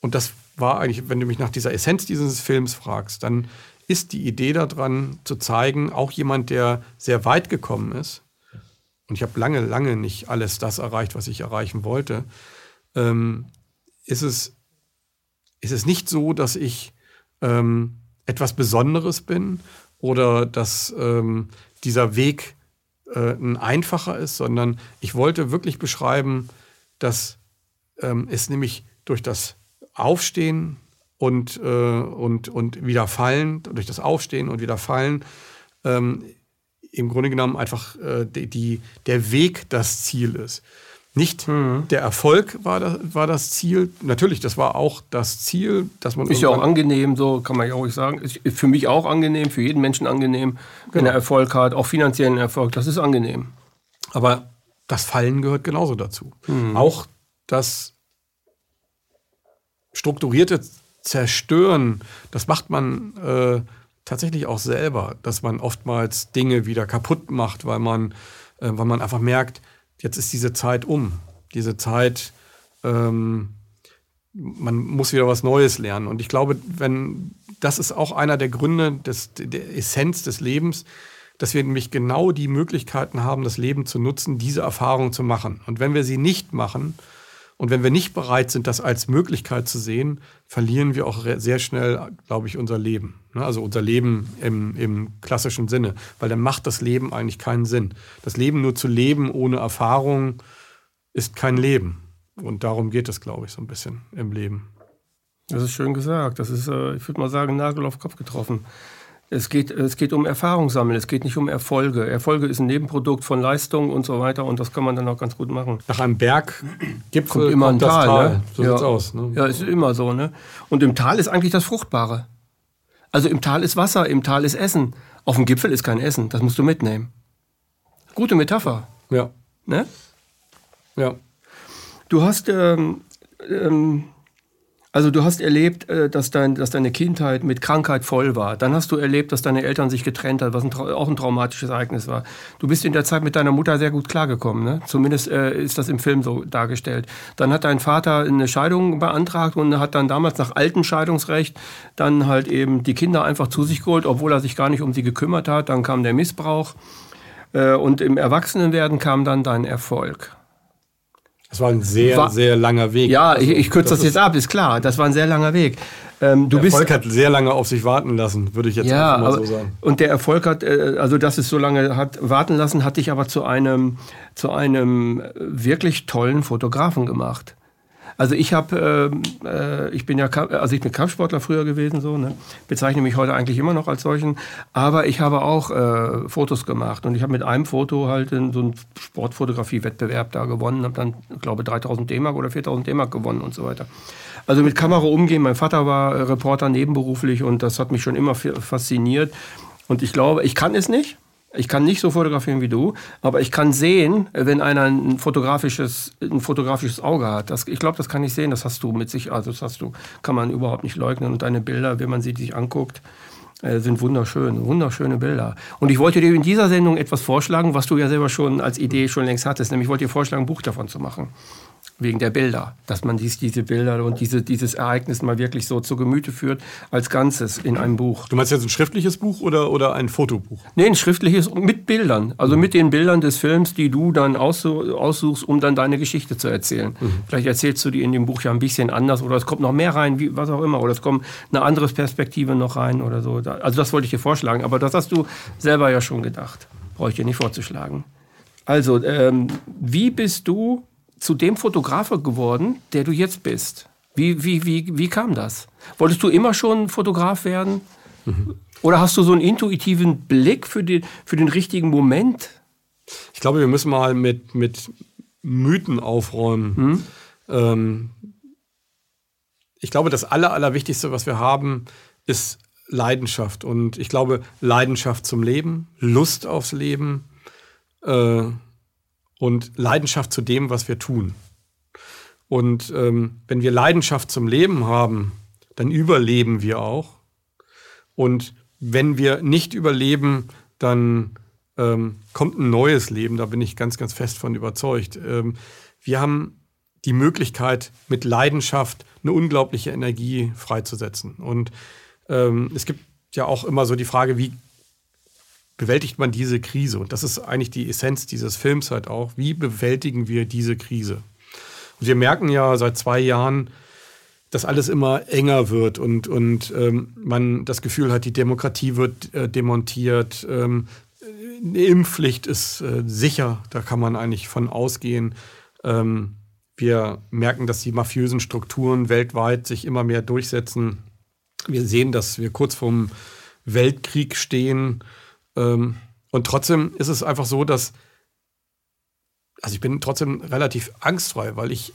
S3: und das war eigentlich, wenn du mich nach dieser Essenz dieses Films fragst, dann ist die Idee daran zu zeigen, auch jemand, der sehr weit gekommen ist, und ich habe lange, lange nicht alles das erreicht, was ich erreichen wollte, ähm, ist, es, ist es nicht so, dass ich ähm, etwas Besonderes bin oder dass ähm, dieser Weg äh, ein einfacher ist, sondern ich wollte wirklich beschreiben, dass ähm, es nämlich durch das Aufstehen und, äh, und, und wieder fallen, durch das Aufstehen und wieder fallen, ähm, im Grunde genommen einfach äh, die, die, der Weg das Ziel ist. Nicht mhm. der Erfolg war das, war das Ziel. Natürlich, das war auch das Ziel, dass man.
S2: Ist ja auch angenehm, so kann man ja auch sagen. Ist für mich auch angenehm, für jeden Menschen angenehm, wenn genau. er Erfolg hat, auch finanziellen Erfolg. Das ist angenehm.
S3: Aber das Fallen gehört genauso dazu. Mhm. Auch das strukturierte Zerstören, das macht man äh, tatsächlich auch selber, dass man oftmals Dinge wieder kaputt macht, weil man, äh, weil man einfach merkt, jetzt ist diese Zeit um. Diese Zeit, ähm, man muss wieder was Neues lernen. Und ich glaube, wenn das ist auch einer der Gründe des, der Essenz des Lebens, dass wir nämlich genau die Möglichkeiten haben, das Leben zu nutzen, diese Erfahrung zu machen. Und wenn wir sie nicht machen, und wenn wir nicht bereit sind, das als Möglichkeit zu sehen, verlieren wir auch sehr schnell, glaube ich, unser Leben. Ne? Also unser Leben im, im klassischen Sinne, weil dann macht das Leben eigentlich keinen Sinn. Das Leben nur zu leben ohne Erfahrung ist kein Leben. Und darum geht es, glaube ich, so ein bisschen im Leben.
S2: Das ist schön gesagt. Das ist, äh, ich würde mal sagen, Nagel auf Kopf getroffen. Es geht, es geht um Erfahrung sammeln, es geht nicht um Erfolge. Erfolge ist ein Nebenprodukt von Leistung und so weiter und das kann man dann auch ganz gut machen.
S3: Nach einem Berg gibt
S2: es immer ein Tal. Tal. Ne?
S3: So ja. sieht's aus. Ne?
S2: Ja, ist immer so. Ne? Und im Tal ist eigentlich das Fruchtbare. Also im Tal ist Wasser, im Tal ist Essen. Auf dem Gipfel ist kein Essen, das musst du mitnehmen. Gute Metapher.
S3: Ja.
S2: Ne?
S3: Ja.
S2: Du hast ähm, ähm, also du hast erlebt, äh, dass, dein, dass deine Kindheit mit Krankheit voll war. Dann hast du erlebt, dass deine Eltern sich getrennt haben, was ein, auch ein traumatisches Ereignis war. Du bist in der Zeit mit deiner Mutter sehr gut klargekommen. Ne? Zumindest äh, ist das im Film so dargestellt. Dann hat dein Vater eine Scheidung beantragt und hat dann damals nach altem Scheidungsrecht dann halt eben die Kinder einfach zu sich geholt, obwohl er sich gar nicht um sie gekümmert hat. Dann kam der Missbrauch. Äh, und im Erwachsenenwerden kam dann dein Erfolg.
S3: Das war ein sehr, war, sehr langer Weg.
S2: Ja, also, ich, ich kürze das, das jetzt ab, ist klar. Das war ein sehr langer Weg.
S3: Ähm, du der Erfolg hat sehr lange auf sich warten lassen, würde ich jetzt
S2: ja, mal so sagen. Und der Erfolg hat, äh, also dass es so lange hat warten lassen, hat dich aber zu einem, zu einem wirklich tollen Fotografen gemacht. Also ich habe, äh, äh, ich bin ja, also ich bin Kampfsportler früher gewesen, so, ne? bezeichne mich heute eigentlich immer noch als solchen, aber ich habe auch äh, Fotos gemacht und ich habe mit einem Foto halt in so einen Sportfotografie-Wettbewerb da gewonnen, habe dann, glaube 3000 D-Mark oder 4000 D-Mark gewonnen und so weiter. Also mit Kamera umgehen, mein Vater war Reporter nebenberuflich und das hat mich schon immer fasziniert und ich glaube, ich kann es nicht, ich kann nicht so fotografieren wie du, aber ich kann sehen, wenn einer ein fotografisches, ein fotografisches Auge hat. Das, ich glaube, das kann ich sehen. Das hast du mit sich, also das hast du, kann man überhaupt nicht leugnen. Und deine Bilder, wenn man sie sich anguckt, äh, sind wunderschön, wunderschöne Bilder. Und ich wollte dir in dieser Sendung etwas vorschlagen, was du ja selber schon als Idee schon längst hattest. Nämlich wollte dir vorschlagen, ein Buch davon zu machen. Wegen der Bilder, dass man dies, diese Bilder und diese, dieses Ereignis mal wirklich so zu Gemüte führt als Ganzes in einem Buch.
S3: Du meinst jetzt ein schriftliches Buch oder, oder ein Fotobuch?
S2: Nee, ein schriftliches mit Bildern, also mit den Bildern des Films, die du dann aussuchst, um dann deine Geschichte zu erzählen. Mhm. Vielleicht erzählst du die in dem Buch ja ein bisschen anders oder es kommt noch mehr rein, wie, was auch immer, oder es kommt eine andere Perspektive noch rein oder so. Also das wollte ich dir vorschlagen, aber das hast du selber ja schon gedacht. Brauche ich dir nicht vorzuschlagen. Also, ähm, wie bist du zu dem Fotografer geworden, der du jetzt bist? Wie, wie, wie, wie kam das? Wolltest du immer schon Fotograf werden? Mhm. Oder hast du so einen intuitiven Blick für den, für den richtigen Moment?
S3: Ich glaube, wir müssen mal mit, mit Mythen aufräumen. Mhm. Ähm, ich glaube, das Aller, Allerwichtigste, was wir haben, ist Leidenschaft. Und ich glaube, Leidenschaft zum Leben, Lust aufs Leben, äh, und Leidenschaft zu dem, was wir tun. Und ähm, wenn wir Leidenschaft zum Leben haben, dann überleben wir auch. Und wenn wir nicht überleben, dann ähm, kommt ein neues Leben. Da bin ich ganz, ganz fest von überzeugt. Ähm, wir haben die Möglichkeit, mit Leidenschaft eine unglaubliche Energie freizusetzen. Und ähm, es gibt ja auch immer so die Frage, wie bewältigt man diese Krise? Und das ist eigentlich die Essenz dieses Films halt auch. Wie bewältigen wir diese Krise? Und wir merken ja seit zwei Jahren, dass alles immer enger wird und, und ähm, man das Gefühl hat, die Demokratie wird äh, demontiert. Ähm, eine Impfpflicht ist äh, sicher, da kann man eigentlich von ausgehen. Ähm, wir merken, dass die mafiösen Strukturen weltweit sich immer mehr durchsetzen. Wir sehen, dass wir kurz vorm Weltkrieg stehen. Ähm, und trotzdem ist es einfach so, dass, also ich bin trotzdem relativ angstfrei, weil ich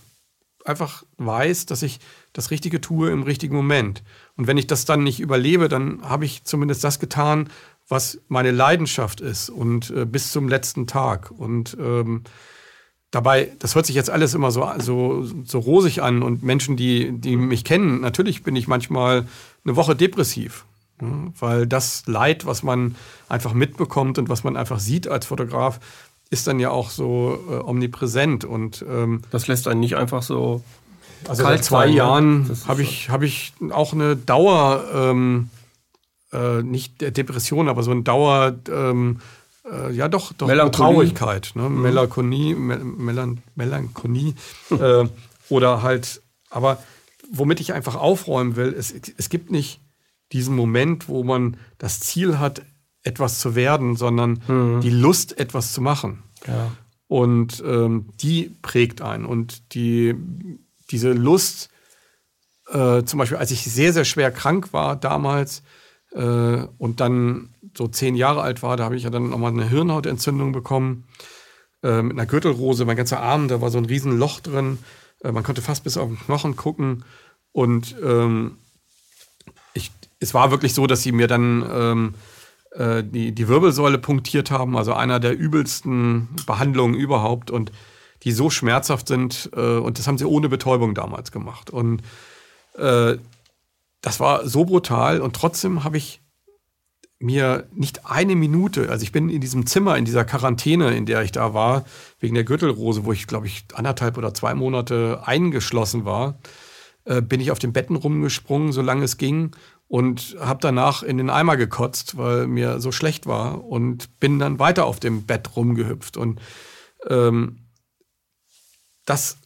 S3: einfach weiß, dass ich das Richtige tue im richtigen Moment. Und wenn ich das dann nicht überlebe, dann habe ich zumindest das getan, was meine Leidenschaft ist und äh, bis zum letzten Tag. Und ähm, dabei, das hört sich jetzt alles immer so, so, so rosig an und Menschen, die, die mich kennen, natürlich bin ich manchmal eine Woche depressiv. Weil das Leid, was man einfach mitbekommt und was man einfach sieht als Fotograf, ist dann ja auch so äh, omnipräsent. Und, ähm,
S2: das lässt einen nicht einfach so.
S3: Also seit zwei sein, ne? Jahren habe ich, hab ich auch eine Dauer, ähm, äh, nicht Depression, aber so eine Dauer, ähm, äh, ja doch, doch
S2: Melancholie.
S3: Traurigkeit, ne? Mhm. Melancholie, Melan Melancholie äh, oder halt, aber womit ich einfach aufräumen will, es, es gibt nicht diesen Moment, wo man das Ziel hat, etwas zu werden, sondern mhm. die Lust, etwas zu machen.
S2: Ja.
S3: Und ähm, die prägt einen. Und die, diese Lust, äh, zum Beispiel, als ich sehr, sehr schwer krank war damals äh, und dann so zehn Jahre alt war, da habe ich ja dann nochmal eine Hirnhautentzündung bekommen äh, mit einer Gürtelrose. Mein ganzer Arm, da war so ein Riesenloch drin. Äh, man konnte fast bis auf den Knochen gucken. Und ähm, es war wirklich so, dass sie mir dann ähm, äh, die, die Wirbelsäule punktiert haben, also einer der übelsten Behandlungen überhaupt und die so schmerzhaft sind. Äh, und das haben sie ohne Betäubung damals gemacht. Und äh, das war so brutal und trotzdem habe ich mir nicht eine Minute, also ich bin in diesem Zimmer, in dieser Quarantäne, in der ich da war, wegen der Gürtelrose, wo ich, glaube ich, anderthalb oder zwei Monate eingeschlossen war, äh, bin ich auf den Betten rumgesprungen, solange es ging und habe danach in den Eimer gekotzt, weil mir so schlecht war und bin dann weiter auf dem Bett rumgehüpft und ähm, das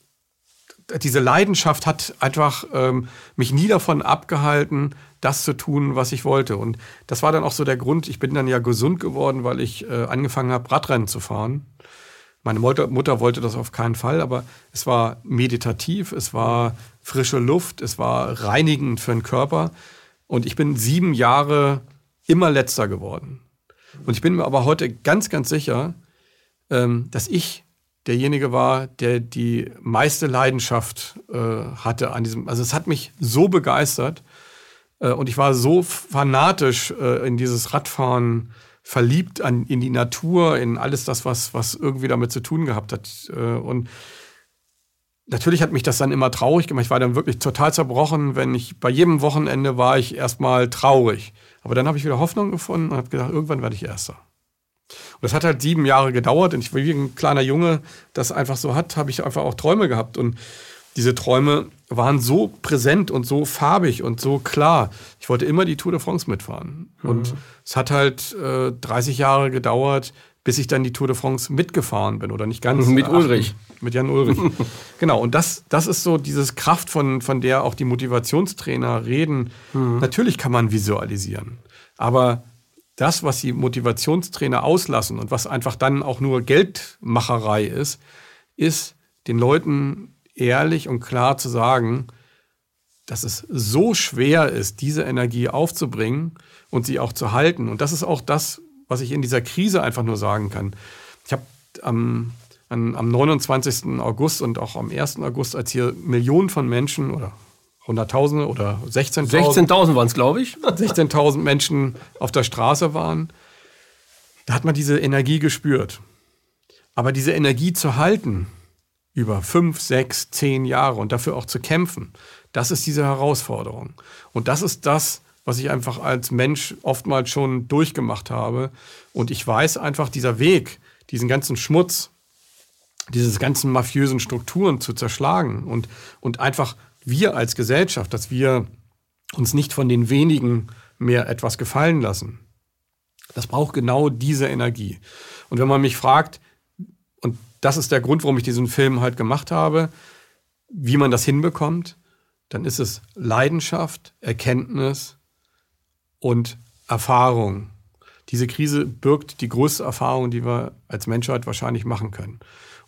S3: diese Leidenschaft hat einfach ähm, mich nie davon abgehalten, das zu tun, was ich wollte. Und das war dann auch so der Grund. Ich bin dann ja gesund geworden, weil ich äh, angefangen habe, Radrennen zu fahren. Meine Mutter, Mutter wollte das auf keinen Fall, aber es war meditativ, es war frische Luft, es war reinigend für den Körper. Und ich bin sieben Jahre immer letzter geworden. Und ich bin mir aber heute ganz, ganz sicher, ähm, dass ich derjenige war, der die meiste Leidenschaft äh, hatte an diesem. Also es hat mich so begeistert äh, und ich war so fanatisch äh, in dieses Radfahren verliebt in die Natur, in alles das, was, was irgendwie damit zu tun gehabt hat. Und Natürlich hat mich das dann immer traurig gemacht. Ich war dann wirklich total zerbrochen. Wenn ich bei jedem Wochenende war ich erstmal traurig. Aber dann habe ich wieder Hoffnung gefunden und habe gedacht, irgendwann werde ich Erster. Und das hat halt sieben Jahre gedauert. Und ich, wie ein kleiner Junge das einfach so hat, habe ich einfach auch Träume gehabt. Und diese Träume waren so präsent und so farbig und so klar. Ich wollte immer die Tour de France mitfahren. Mhm. Und es hat halt äh, 30 Jahre gedauert, bis ich dann die Tour de France mitgefahren bin oder nicht ganz.
S2: Mit Ulrich.
S3: Mit Jan Ulrich. genau. Und das, das ist so dieses Kraft, von, von der auch die Motivationstrainer reden. Mhm. Natürlich kann man visualisieren. Aber das, was die Motivationstrainer auslassen und was einfach dann auch nur Geldmacherei ist, ist den Leuten ehrlich und klar zu sagen, dass es so schwer ist, diese Energie aufzubringen und sie auch zu halten. Und das ist auch das, was ich in dieser Krise einfach nur sagen kann. Ich habe am, am 29. August und auch am 1. August, als hier Millionen von Menschen oder Hunderttausende oder 16.000
S2: 16.000 waren es, glaube ich.
S3: 16.000 Menschen auf der Straße waren. Da hat man diese Energie gespürt. Aber diese Energie zu halten über fünf, sechs, zehn Jahre und dafür auch zu kämpfen, das ist diese Herausforderung. Und das ist das, was ich einfach als Mensch oftmals schon durchgemacht habe. Und ich weiß einfach, dieser Weg, diesen ganzen Schmutz, diese ganzen mafiösen Strukturen zu zerschlagen und, und einfach wir als Gesellschaft, dass wir uns nicht von den wenigen mehr etwas gefallen lassen. Das braucht genau diese Energie. Und wenn man mich fragt, und das ist der Grund, warum ich diesen Film halt gemacht habe, wie man das hinbekommt, dann ist es Leidenschaft, Erkenntnis und Erfahrung. Diese Krise birgt die größte Erfahrung, die wir als Menschheit wahrscheinlich machen können.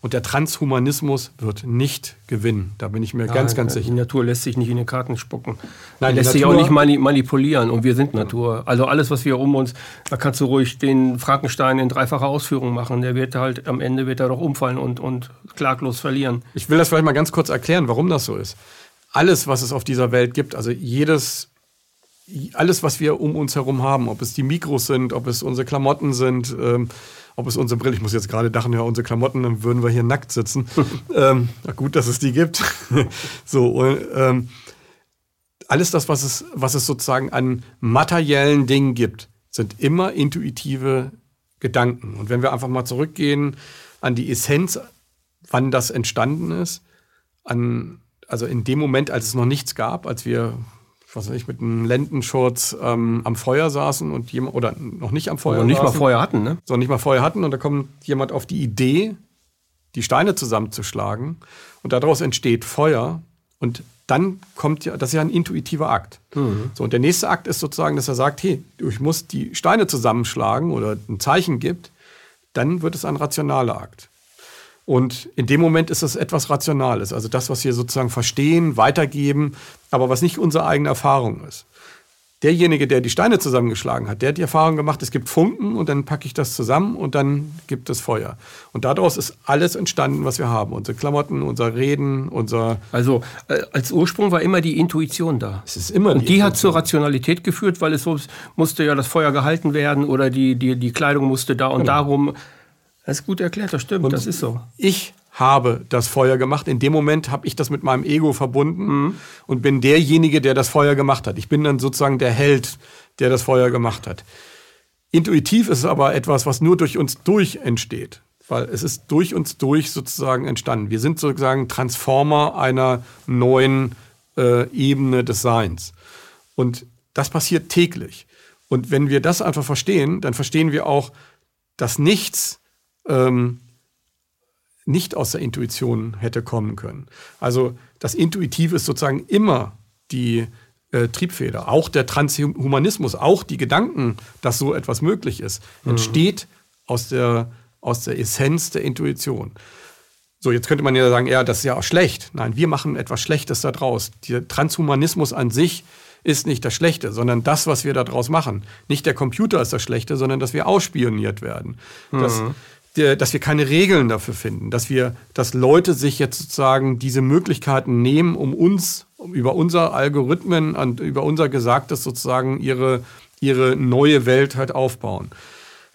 S3: Und der Transhumanismus wird nicht gewinnen. Da bin ich mir ja, ganz, ganz sicher.
S2: Die Natur lässt sich nicht in den Karten spucken. Nein, die lässt sich auch nicht manipulieren. Und wir sind Natur. Also alles, was wir um uns, da kannst du ruhig den Frankenstein in dreifacher Ausführung machen. Der wird halt, am Ende wird er doch umfallen und, und klaglos verlieren.
S3: Ich will das vielleicht mal ganz kurz erklären, warum das so ist. Alles, was es auf dieser Welt gibt, also jedes alles, was wir um uns herum haben, ob es die Mikros sind, ob es unsere Klamotten sind, ähm, ob es unsere Brille, ich muss jetzt gerade dachen, ja, unsere Klamotten, dann würden wir hier nackt sitzen. ähm, gut, dass es die gibt. so, und, ähm, alles das, was es, was es sozusagen an materiellen Dingen gibt, sind immer intuitive Gedanken. Und wenn wir einfach mal zurückgehen an die Essenz, wann das entstanden ist, an, also in dem Moment, als es noch nichts gab, als wir was weiß ich, mit einem Lendenschurz ähm, am Feuer saßen und jemand, oder noch nicht am Feuer.
S2: Oder nicht saßen, mal Feuer hatten, ne?
S3: Sondern nicht mal Feuer hatten und da kommt jemand auf die Idee, die Steine zusammenzuschlagen und daraus entsteht Feuer und dann kommt ja, das ist ja ein intuitiver Akt. Mhm. So, und der nächste Akt ist sozusagen, dass er sagt, hey, ich muss die Steine zusammenschlagen oder ein Zeichen gibt, dann wird es ein rationaler Akt. Und in dem Moment ist es etwas Rationales, also das, was wir sozusagen verstehen, weitergeben, aber was nicht unsere eigene Erfahrung ist. Derjenige, der die Steine zusammengeschlagen hat, der hat die Erfahrung gemacht, es gibt Funken und dann packe ich das zusammen und dann gibt es Feuer. Und daraus ist alles entstanden, was wir haben. Unsere Klamotten, unser Reden, unser...
S2: Also äh, als Ursprung war immer die Intuition da.
S3: Es ist immer
S2: die Und die hat zur Rationalität geführt, weil es musste ja das Feuer gehalten werden oder die, die, die Kleidung musste da und genau. darum das ist gut erklärt, das stimmt, und das ist so.
S3: Ich habe das Feuer gemacht. In dem Moment habe ich das mit meinem Ego verbunden mhm. und bin derjenige, der das Feuer gemacht hat. Ich bin dann sozusagen der Held, der das Feuer gemacht hat. Intuitiv ist es aber etwas, was nur durch uns durch entsteht. Weil es ist durch uns durch sozusagen entstanden. Wir sind sozusagen Transformer einer neuen äh, Ebene des Seins. Und das passiert täglich. Und wenn wir das einfach verstehen, dann verstehen wir auch, dass nichts ähm, nicht aus der Intuition hätte kommen können. Also das Intuitive ist sozusagen immer die äh, Triebfeder. Auch der Transhumanismus, auch die Gedanken, dass so etwas möglich ist, mhm. entsteht aus der, aus der Essenz der Intuition. So, jetzt könnte man ja sagen, ja, das ist ja auch schlecht. Nein, wir machen etwas Schlechtes daraus. Der Transhumanismus an sich ist nicht das Schlechte, sondern das, was wir daraus machen. Nicht der Computer ist das Schlechte, sondern dass wir ausspioniert werden. Mhm. Dass, dass wir keine Regeln dafür finden, dass wir, dass Leute sich jetzt sozusagen diese Möglichkeiten nehmen, um uns, über unser Algorithmen und über unser Gesagtes sozusagen ihre, ihre neue Welt halt aufbauen.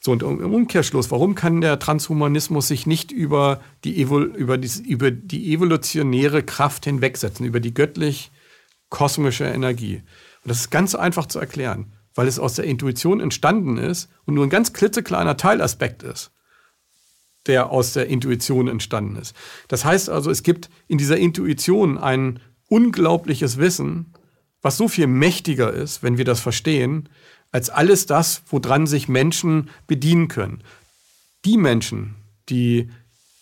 S3: So, und im Umkehrschluss, warum kann der Transhumanismus sich nicht über die, Evol über die, über die evolutionäre Kraft hinwegsetzen, über die göttlich-kosmische Energie? Und das ist ganz einfach zu erklären, weil es aus der Intuition entstanden ist und nur ein ganz klitzekleiner Teilaspekt ist, der aus der Intuition entstanden ist. Das heißt also, es gibt in dieser Intuition ein unglaubliches Wissen, was so viel mächtiger ist, wenn wir das verstehen, als alles das, woran sich Menschen bedienen können. Die Menschen, die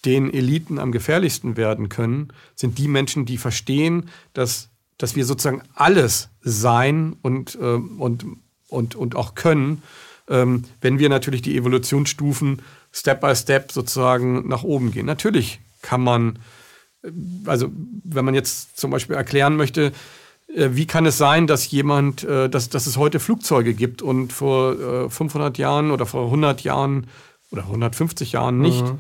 S3: den Eliten am gefährlichsten werden können, sind die Menschen, die verstehen, dass, dass wir sozusagen alles sein und, äh, und, und, und auch können, ähm, wenn wir natürlich die Evolutionsstufen Step by Step sozusagen nach oben gehen. Natürlich kann man, äh, also wenn man jetzt zum Beispiel erklären möchte, äh, wie kann es sein, dass jemand, äh, dass, dass es heute Flugzeuge gibt und vor 500 Jahren oder vor 100 Jahren oder 150 Jahren nicht? Mhm.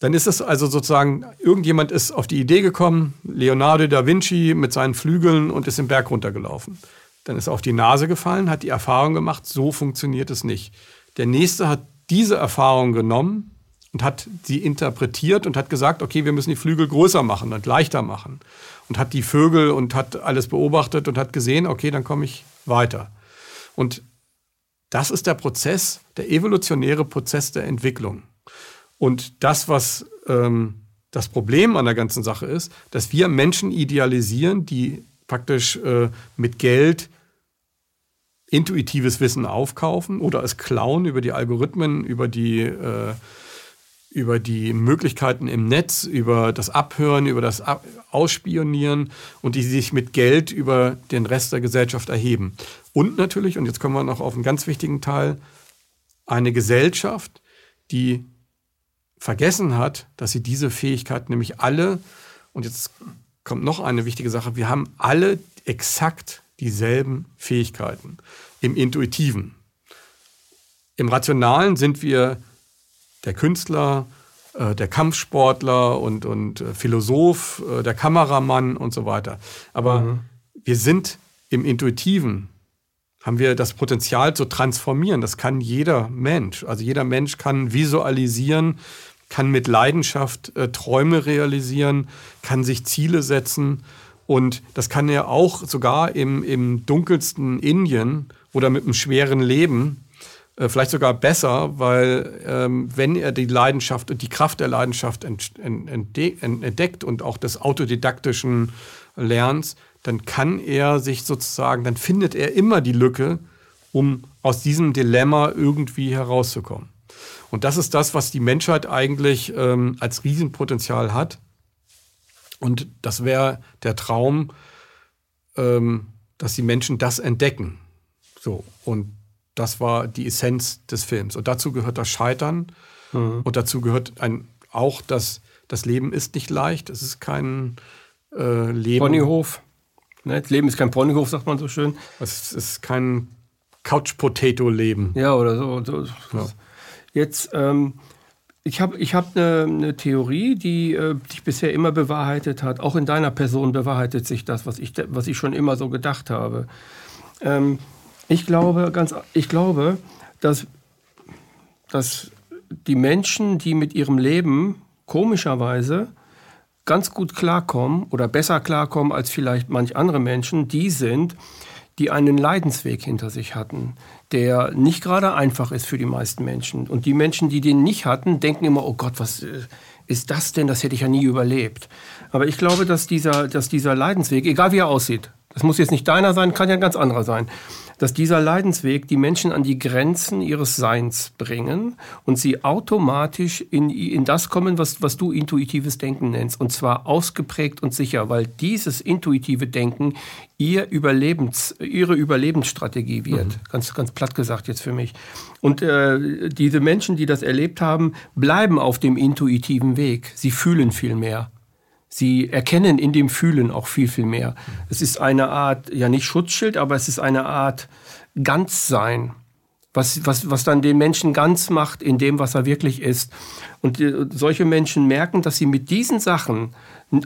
S3: Dann ist es also sozusagen, irgendjemand ist auf die Idee gekommen, Leonardo da Vinci mit seinen Flügeln und ist den Berg runtergelaufen. Dann ist er auf die Nase gefallen, hat die Erfahrung gemacht, so funktioniert es nicht. Der nächste hat diese Erfahrung genommen und hat sie interpretiert und hat gesagt, okay, wir müssen die Flügel größer machen und leichter machen. Und hat die Vögel und hat alles beobachtet und hat gesehen, okay, dann komme ich weiter. Und das ist der Prozess, der evolutionäre Prozess der Entwicklung. Und das, was ähm, das Problem an der ganzen Sache ist, dass wir Menschen idealisieren, die praktisch äh, mit Geld intuitives Wissen aufkaufen oder es klauen über die Algorithmen, über die, äh, über die Möglichkeiten im Netz, über das Abhören, über das Ab Ausspionieren und die sich mit Geld über den Rest der Gesellschaft erheben. Und natürlich, und jetzt kommen wir noch auf einen ganz wichtigen Teil, eine Gesellschaft, die vergessen hat, dass sie diese Fähigkeit nämlich alle, und jetzt kommt noch eine wichtige Sache, wir haben alle exakt dieselben Fähigkeiten im Intuitiven. Im Rationalen sind wir der Künstler, äh, der Kampfsportler und, und äh, Philosoph, äh, der Kameramann und so weiter. Aber mhm. wir sind im Intuitiven haben wir das Potenzial zu transformieren. Das kann jeder Mensch. Also jeder Mensch kann visualisieren, kann mit Leidenschaft äh, Träume realisieren, kann sich Ziele setzen. Und das kann er auch sogar im, im dunkelsten Indien oder mit einem schweren Leben, äh, vielleicht sogar besser, weil ähm, wenn er die Leidenschaft und die Kraft der Leidenschaft entdeckt und auch des autodidaktischen Lernens, dann kann er sich sozusagen, dann findet er immer die Lücke, um aus diesem Dilemma irgendwie herauszukommen. Und das ist das, was die Menschheit eigentlich ähm, als Riesenpotenzial hat. Und das wäre der Traum, ähm, dass die Menschen das entdecken. So. Und das war die Essenz des Films. Und dazu gehört das Scheitern. Mhm. Und dazu gehört ein, auch, dass das Leben ist nicht leicht. Es ist kein äh, Leben.
S2: Ponyhof. Ne, das Leben ist kein Ponyhof, sagt man so schön.
S3: Es ist kein Couch-Potato-Leben.
S2: Ja, oder so. so. Ja. Jetzt, ähm, ich habe ich hab eine, eine Theorie, die äh, sich bisher immer bewahrheitet hat. Auch in deiner Person bewahrheitet sich das, was ich, was ich schon immer so gedacht habe. Ähm, ich glaube, ganz, ich glaube, dass, dass die Menschen, die mit ihrem Leben komischerweise ganz gut klarkommen oder besser klarkommen als vielleicht manch andere Menschen, die sind, die einen Leidensweg hinter sich hatten, der nicht gerade einfach ist für die meisten Menschen. Und die Menschen, die den nicht hatten, denken immer, oh Gott, was äh, ist das denn? Das hätte ich ja nie überlebt. Aber ich glaube, dass dieser, dass dieser Leidensweg, egal wie er aussieht, das muss jetzt nicht deiner sein, kann ja ein ganz anderer sein, dass dieser Leidensweg die Menschen an die Grenzen ihres Seins bringen und sie automatisch in, in das kommen, was, was du intuitives Denken nennst. Und zwar ausgeprägt und sicher, weil dieses intuitive Denken ihr Überlebens, ihre Überlebensstrategie wird. Mhm. Ganz, ganz platt gesagt jetzt für mich. Und äh, diese Menschen, die das erlebt haben, bleiben auf dem intuitiven Weg. Sie fühlen viel mehr. Sie erkennen in dem Fühlen auch viel, viel mehr. Es ist eine Art, ja nicht Schutzschild, aber es ist eine Art Ganzsein, was, was, was dann den Menschen ganz macht in dem, was er wirklich ist. Und äh, solche Menschen merken, dass sie mit diesen Sachen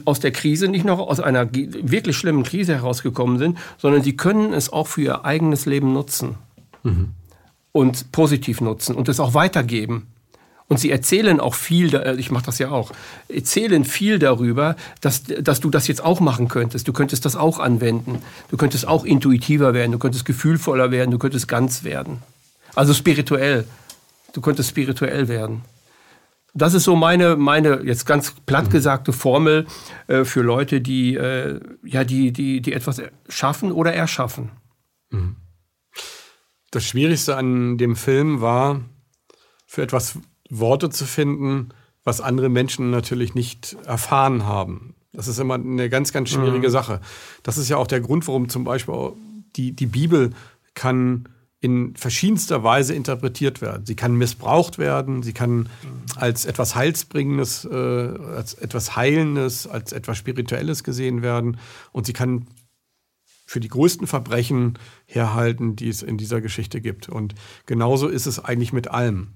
S2: aus der Krise nicht noch aus einer wirklich schlimmen Krise herausgekommen sind, sondern sie können es auch für ihr eigenes Leben nutzen mhm. und positiv nutzen und es auch weitergeben. Und sie erzählen auch viel, äh, ich mache das ja auch, erzählen viel darüber, dass, dass du das jetzt auch machen könntest. Du könntest das auch anwenden. Du könntest auch intuitiver werden, du könntest gefühlvoller werden, du könntest ganz werden. Also spirituell. Du könntest spirituell werden. Das ist so meine, meine jetzt ganz platt gesagte Formel äh, für Leute, die, äh, ja, die, die, die etwas schaffen oder erschaffen. Mhm.
S3: Das Schwierigste an dem Film war, für etwas Worte zu finden, was andere Menschen natürlich nicht erfahren haben. Das ist immer eine ganz, ganz schwierige mhm. Sache. Das ist ja auch der Grund, warum zum Beispiel die, die Bibel kann in verschiedenster Weise interpretiert werden. Sie kann missbraucht werden, sie kann als etwas Heilsbringendes, äh, als etwas Heilendes, als etwas Spirituelles gesehen werden und sie kann für die größten Verbrechen herhalten, die es in dieser Geschichte gibt. Und genauso ist es eigentlich mit allem.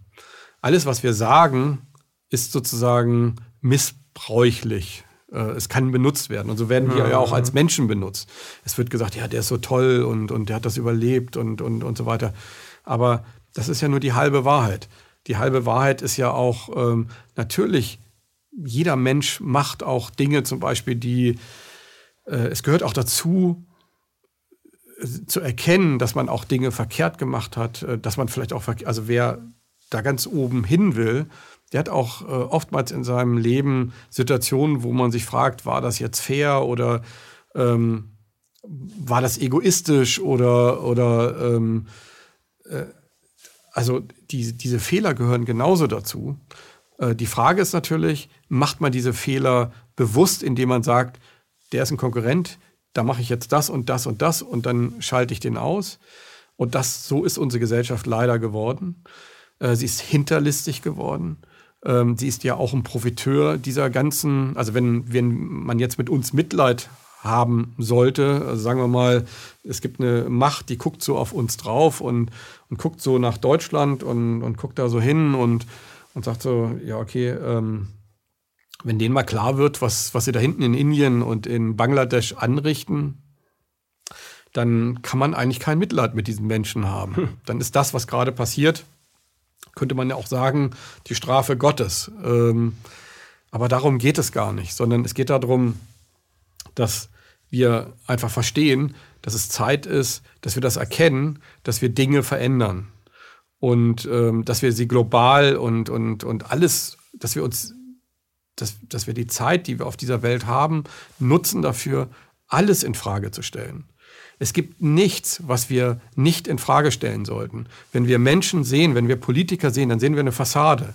S3: Alles, was wir sagen, ist sozusagen missbräuchlich. Äh, es kann benutzt werden. Und so werden wir ja auch als Menschen benutzt. Es wird gesagt, ja, der ist so toll und, und der hat das überlebt und, und, und so weiter. Aber das ist ja nur die halbe Wahrheit. Die halbe Wahrheit ist ja auch ähm, natürlich, jeder Mensch macht auch Dinge zum Beispiel, die, äh, es gehört auch dazu, äh, zu erkennen, dass man auch Dinge verkehrt gemacht hat, äh, dass man vielleicht auch, also wer da ganz oben hin will, der hat auch äh, oftmals in seinem Leben Situationen, wo man sich fragt, war das jetzt fair oder ähm, war das egoistisch oder, oder ähm, äh, also die, diese Fehler gehören genauso dazu. Äh, die Frage ist natürlich, macht man diese Fehler bewusst, indem man sagt, der ist ein Konkurrent, da mache ich jetzt das und das und das und dann schalte ich den aus. Und das, so ist unsere Gesellschaft leider geworden. Äh, sie ist hinterlistig geworden. Ähm, sie ist ja auch ein Profiteur dieser ganzen, also wenn, wenn man jetzt mit uns Mitleid haben sollte, also sagen wir mal, es gibt eine Macht, die guckt so auf uns drauf und, und guckt so nach Deutschland und, und guckt da so hin und, und sagt so, ja, okay, ähm, wenn denen mal klar wird, was, was sie da hinten in Indien und in Bangladesch anrichten, dann kann man eigentlich kein Mitleid mit diesen Menschen haben. Hm. Dann ist das, was gerade passiert, könnte man ja auch sagen, die Strafe Gottes. Ähm, aber darum geht es gar nicht, sondern es geht darum, dass wir einfach verstehen, dass es Zeit ist, dass wir das erkennen, dass wir Dinge verändern und ähm, dass wir sie global und, und, und alles, dass wir uns, dass, dass wir die Zeit, die wir auf dieser Welt haben, nutzen dafür, alles in Frage zu stellen. Es gibt nichts, was wir nicht in Frage stellen sollten. Wenn wir Menschen sehen, wenn wir Politiker sehen, dann sehen wir eine Fassade.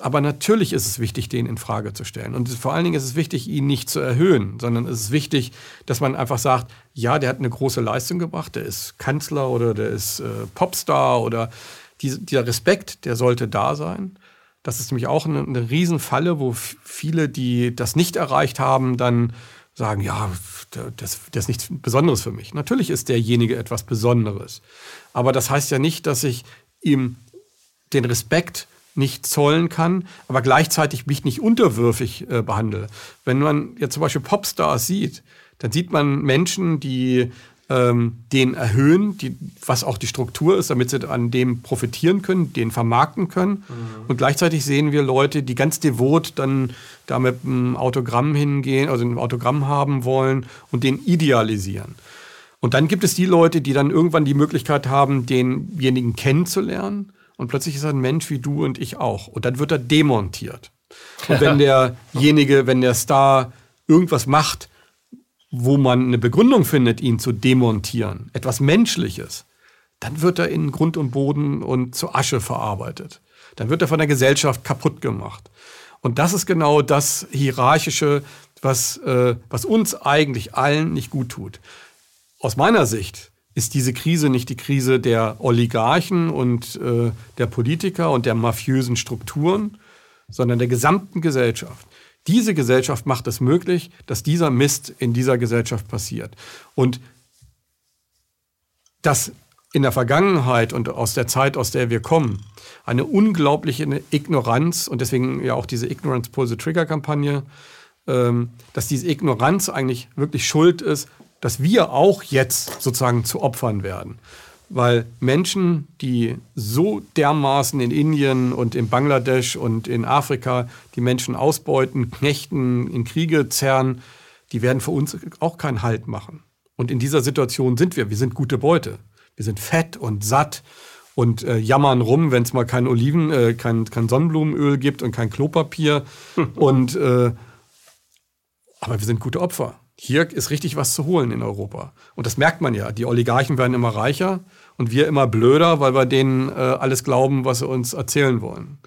S3: Aber natürlich ist es wichtig, den in Frage zu stellen. Und vor allen Dingen ist es wichtig, ihn nicht zu erhöhen, sondern es ist wichtig, dass man einfach sagt, ja, der hat eine große Leistung gebracht, der ist Kanzler oder der ist äh, Popstar oder die, dieser Respekt, der sollte da sein. Das ist nämlich auch eine, eine Riesenfalle, wo viele, die das nicht erreicht haben, dann sagen, ja, das, das ist nichts Besonderes für mich. Natürlich ist derjenige etwas Besonderes. Aber das heißt ja nicht, dass ich ihm den Respekt nicht zollen kann, aber gleichzeitig mich nicht unterwürfig äh, behandle. Wenn man jetzt zum Beispiel Popstars sieht, dann sieht man Menschen, die ähm, den erhöhen, die, was auch die Struktur ist, damit sie an dem profitieren können, den vermarkten können. Mhm. Und gleichzeitig sehen wir Leute, die ganz devot dann da mit einem Autogramm hingehen, also ein Autogramm haben wollen und den idealisieren. Und dann gibt es die Leute, die dann irgendwann die Möglichkeit haben, denjenigen kennenzulernen. Und plötzlich ist er ein Mensch wie du und ich auch. Und dann wird er demontiert. Und wenn derjenige, wenn der Star irgendwas macht, wo man eine Begründung findet, ihn zu demontieren, etwas Menschliches, dann wird er in Grund und Boden und zu Asche verarbeitet. Dann wird er von der Gesellschaft kaputt gemacht. Und das ist genau das Hierarchische, was, äh, was uns eigentlich allen nicht gut tut. Aus meiner Sicht ist diese Krise nicht die Krise der Oligarchen und äh, der Politiker und der mafiösen Strukturen, sondern der gesamten Gesellschaft. Diese Gesellschaft macht es möglich, dass dieser Mist in dieser Gesellschaft passiert. Und dass in der Vergangenheit und aus der Zeit, aus der wir kommen, eine unglaubliche Ignoranz und deswegen ja auch diese Ignorance Pull the Trigger Kampagne, ähm, dass diese Ignoranz eigentlich wirklich schuld ist, dass wir auch jetzt sozusagen zu Opfern werden. Weil Menschen, die so dermaßen in Indien und in Bangladesch und in Afrika die Menschen ausbeuten, knechten, in Kriege zerren, die werden für uns auch keinen Halt machen. Und in dieser Situation sind wir. Wir sind gute Beute. Wir sind fett und satt und äh, jammern rum, wenn es mal kein Oliven, äh, kein, kein Sonnenblumenöl gibt und kein Klopapier. und äh, aber wir sind gute Opfer. Hier ist richtig was zu holen in Europa. Und das merkt man ja. Die Oligarchen werden immer reicher und wir immer blöder, weil wir denen äh, alles glauben, was sie uns erzählen wollen.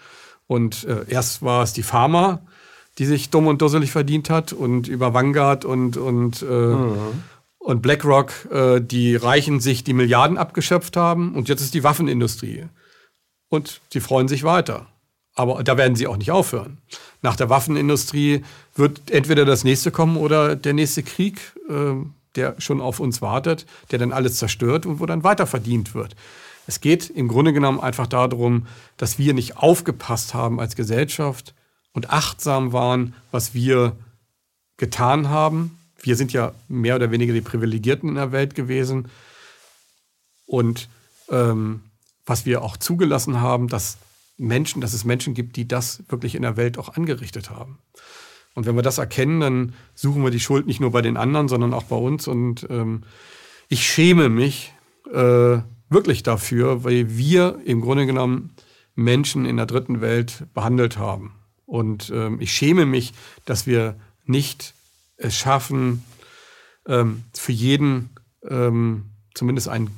S3: Und äh, erst war es die Pharma, die sich dumm und dusselig verdient hat und über Vanguard und, und, äh, mhm. und BlackRock, äh, die Reichen sich die Milliarden abgeschöpft haben. Und jetzt ist die Waffenindustrie. Und sie freuen sich weiter. Aber da werden sie auch nicht aufhören. Nach der Waffenindustrie wird entweder das nächste kommen oder der nächste Krieg, äh, der schon auf uns wartet, der dann alles zerstört und wo dann weiter verdient wird. Es geht im Grunde genommen einfach darum, dass wir nicht aufgepasst haben als Gesellschaft und achtsam waren, was wir getan haben. Wir sind ja mehr oder weniger die Privilegierten in der Welt gewesen. Und ähm, was wir auch zugelassen haben, dass Menschen, dass es Menschen gibt, die das wirklich in der Welt auch angerichtet haben. Und wenn wir das erkennen, dann suchen wir die Schuld nicht nur bei den anderen, sondern auch bei uns. Und ähm, ich schäme mich äh, wirklich dafür, weil wir im Grunde genommen Menschen in der dritten Welt behandelt haben. Und ähm, ich schäme mich, dass wir nicht es schaffen, ähm, für jeden ähm, zumindest ein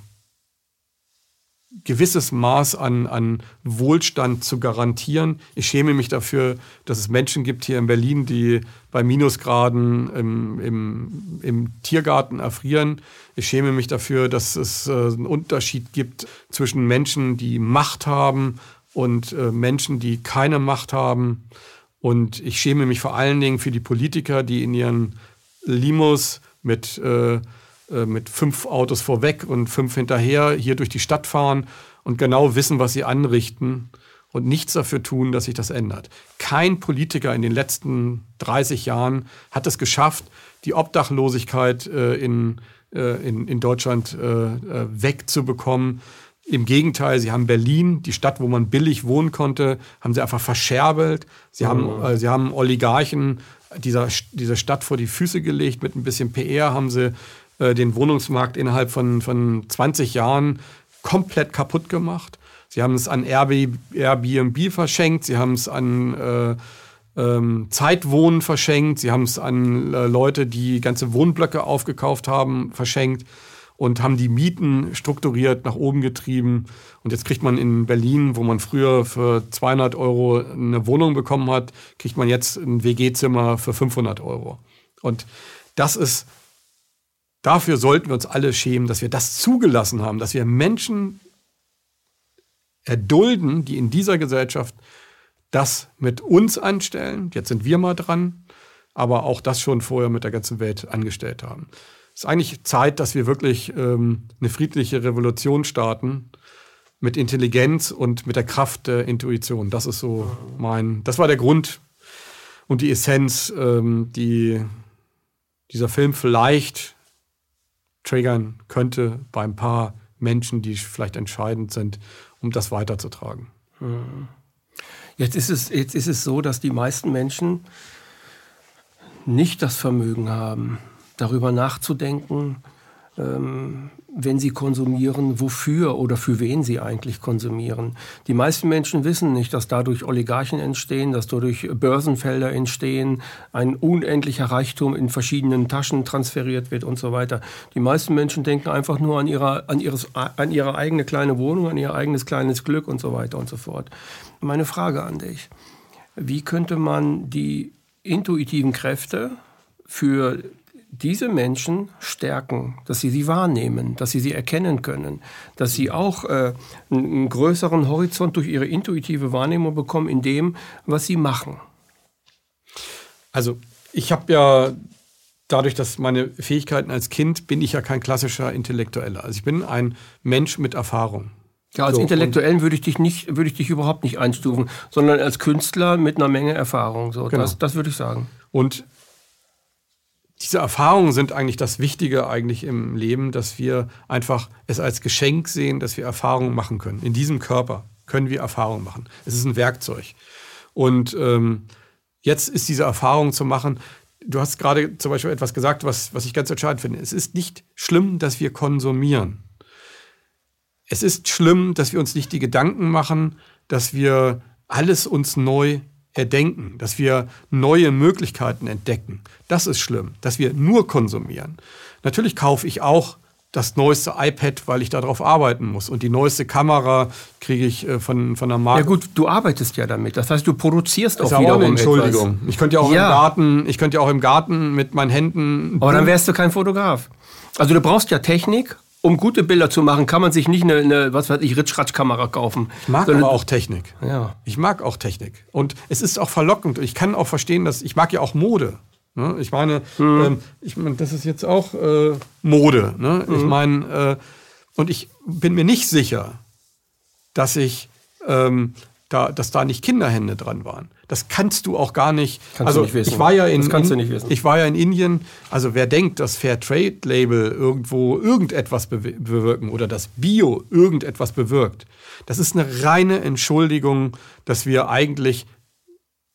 S3: gewisses Maß an, an Wohlstand zu garantieren. Ich schäme mich dafür, dass es Menschen gibt hier in Berlin, die bei Minusgraden im, im, im Tiergarten erfrieren. Ich schäme mich dafür, dass es äh, einen Unterschied gibt zwischen Menschen, die Macht haben und äh, Menschen, die keine Macht haben. Und ich schäme mich vor allen Dingen für die Politiker, die in ihren Limos mit äh, äh, mit fünf Autos vorweg und fünf hinterher hier durch die Stadt fahren und genau wissen, was sie anrichten und nichts dafür tun, dass sich das ändert. Kein Politiker in den letzten 30 Jahren hat es geschafft, die Obdachlosigkeit äh, in, äh, in, in Deutschland äh, äh wegzubekommen. Im Gegenteil, sie haben Berlin, die Stadt, wo man billig wohnen konnte, haben sie einfach verscherbelt. Sie, haben, äh, sie haben Oligarchen dieser, dieser Stadt vor die Füße gelegt. Mit ein bisschen PR haben sie äh, den Wohnungsmarkt innerhalb von, von 20 Jahren komplett kaputt gemacht. Sie haben es an Airbnb verschenkt, sie haben es an äh, ähm, Zeitwohnen verschenkt, sie haben es an äh, Leute, die ganze Wohnblöcke aufgekauft haben, verschenkt und haben die Mieten strukturiert nach oben getrieben. Und jetzt kriegt man in Berlin, wo man früher für 200 Euro eine Wohnung bekommen hat, kriegt man jetzt ein WG-Zimmer für 500 Euro. Und das ist Dafür sollten wir uns alle schämen, dass wir das zugelassen haben, dass wir Menschen erdulden, die in dieser Gesellschaft das mit uns anstellen. Jetzt sind wir mal dran, aber auch das schon vorher mit der ganzen Welt angestellt haben. Es ist eigentlich Zeit, dass wir wirklich ähm, eine friedliche Revolution starten mit Intelligenz und mit der Kraft der Intuition. Das ist so mein, das war der Grund und die Essenz, ähm, die dieser Film vielleicht triggern könnte bei ein paar Menschen, die vielleicht entscheidend sind, um das weiterzutragen. Hm.
S2: Jetzt ist es, jetzt ist es so, dass die meisten Menschen nicht das Vermögen haben, darüber nachzudenken, ähm, wenn sie konsumieren, wofür oder für wen sie eigentlich konsumieren. Die meisten Menschen wissen nicht, dass dadurch Oligarchen entstehen, dass dadurch Börsenfelder entstehen, ein unendlicher Reichtum in verschiedenen Taschen transferiert wird und so weiter. Die meisten Menschen denken einfach nur an, ihre, an, ihres, an ihre eigene kleine Wohnung, an ihr eigenes kleines Glück und so weiter und so fort. Meine Frage an dich. Wie könnte man die intuitiven Kräfte für diese Menschen stärken, dass sie sie wahrnehmen, dass sie sie erkennen können, dass sie auch äh, einen größeren Horizont durch ihre intuitive Wahrnehmung bekommen in dem, was sie machen.
S3: Also ich habe ja dadurch, dass meine Fähigkeiten als Kind, bin ich ja kein klassischer Intellektueller. Also ich bin ein Mensch mit Erfahrung.
S2: Ja, als so, Intellektuellen würde ich dich nicht, würde ich dich überhaupt nicht einstufen, sondern als Künstler mit einer Menge Erfahrung. So, genau. das, das würde ich sagen.
S3: Und diese Erfahrungen sind eigentlich das Wichtige eigentlich im Leben, dass wir einfach es als Geschenk sehen, dass wir Erfahrungen machen können. In diesem Körper können wir Erfahrungen machen. Es ist ein Werkzeug. Und ähm, jetzt ist diese Erfahrung zu machen. Du hast gerade zum Beispiel etwas gesagt, was, was ich ganz entscheidend finde. Es ist nicht schlimm, dass wir konsumieren. Es ist schlimm, dass wir uns nicht die Gedanken machen, dass wir alles uns neu erdenken, dass wir neue Möglichkeiten entdecken. Das ist schlimm, dass wir nur konsumieren. Natürlich kaufe ich auch das neueste iPad, weil ich darauf arbeiten muss. Und die neueste Kamera kriege ich äh, von, von der Marke.
S2: Ja gut, du arbeitest ja damit. Das heißt, du produzierst
S3: auch
S2: wiederum
S3: auch Entschuldigung.
S2: Etwas.
S3: Ich könnte ja auch ja. im Garten, ich könnte ja auch im Garten mit meinen Händen.
S2: Aber dann wärst du kein Fotograf. Also du brauchst ja Technik um gute Bilder zu machen, kann man sich nicht eine, eine was weiß ich, Ritschratsch-Kamera kaufen.
S3: Ich mag aber auch Technik. Ja. Ich mag auch Technik. Und es ist auch verlockend. Ich kann auch verstehen, dass ich mag ja auch Mode. Ne? Ich meine, mhm. ähm, ich mein, das ist jetzt auch äh, Mode. Ne? Mhm. Ich meine, äh, und ich bin mir nicht sicher, dass ich ähm, da, dass da nicht Kinderhände dran waren. Das kannst du auch gar nicht.
S2: Kannst also nicht
S3: ich war ja in, in ich war ja in Indien. Also wer denkt, dass Fair Trade Label irgendwo irgendetwas bewirken oder das Bio irgendetwas bewirkt, das ist eine reine Entschuldigung, dass wir eigentlich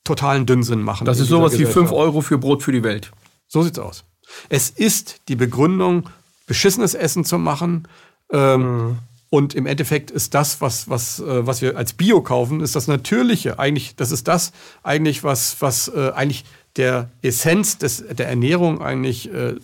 S3: totalen Dünnsinn machen.
S2: Das ist sowas wie 5 Euro für Brot für die Welt.
S3: So sieht's aus. Es ist die Begründung, beschissenes Essen zu machen. Ähm, mhm und im Endeffekt ist das, was, was, äh, was wir als Bio kaufen, ist das Natürliche. Eigentlich, das ist das eigentlich, was, was äh, eigentlich der Essenz des, der Ernährung eigentlich äh,